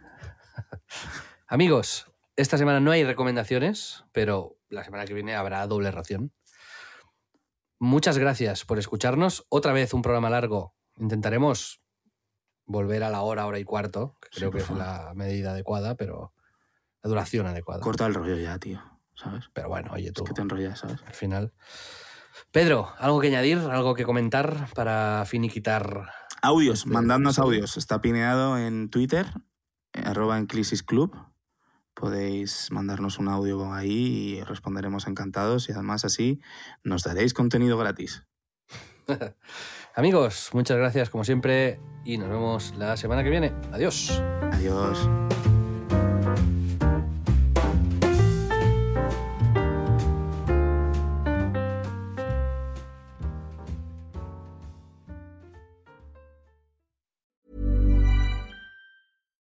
Amigos, esta semana no hay recomendaciones, pero la semana que viene habrá doble ración. Muchas gracias por escucharnos. Otra vez un programa largo. Intentaremos volver a la hora, hora y cuarto, que creo que es la medida adecuada, pero la duración adecuada. Corta el rollo ya, tío, ¿sabes? Pero bueno, oye tú, Es que te enrollas, ¿sabes? al final. Pedro, ¿algo que añadir? ¿Algo que comentar para finiquitar? Audios, Este mandadnos audios. Está pineado en Twitter, eh, arroba en Crisis Club. Podéis mandarnos un audio ahí y responderemos encantados y además así nos daréis contenido gratis. Amigos, muchas gracias como siempre y nos vemos la semana que viene. Adiós. Adiós.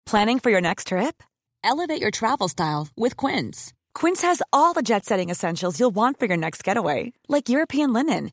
Planning for your next trip? Elevate your travel style with Quince. Quince has all the jet setting essentials you'll want for your next getaway, like European linen,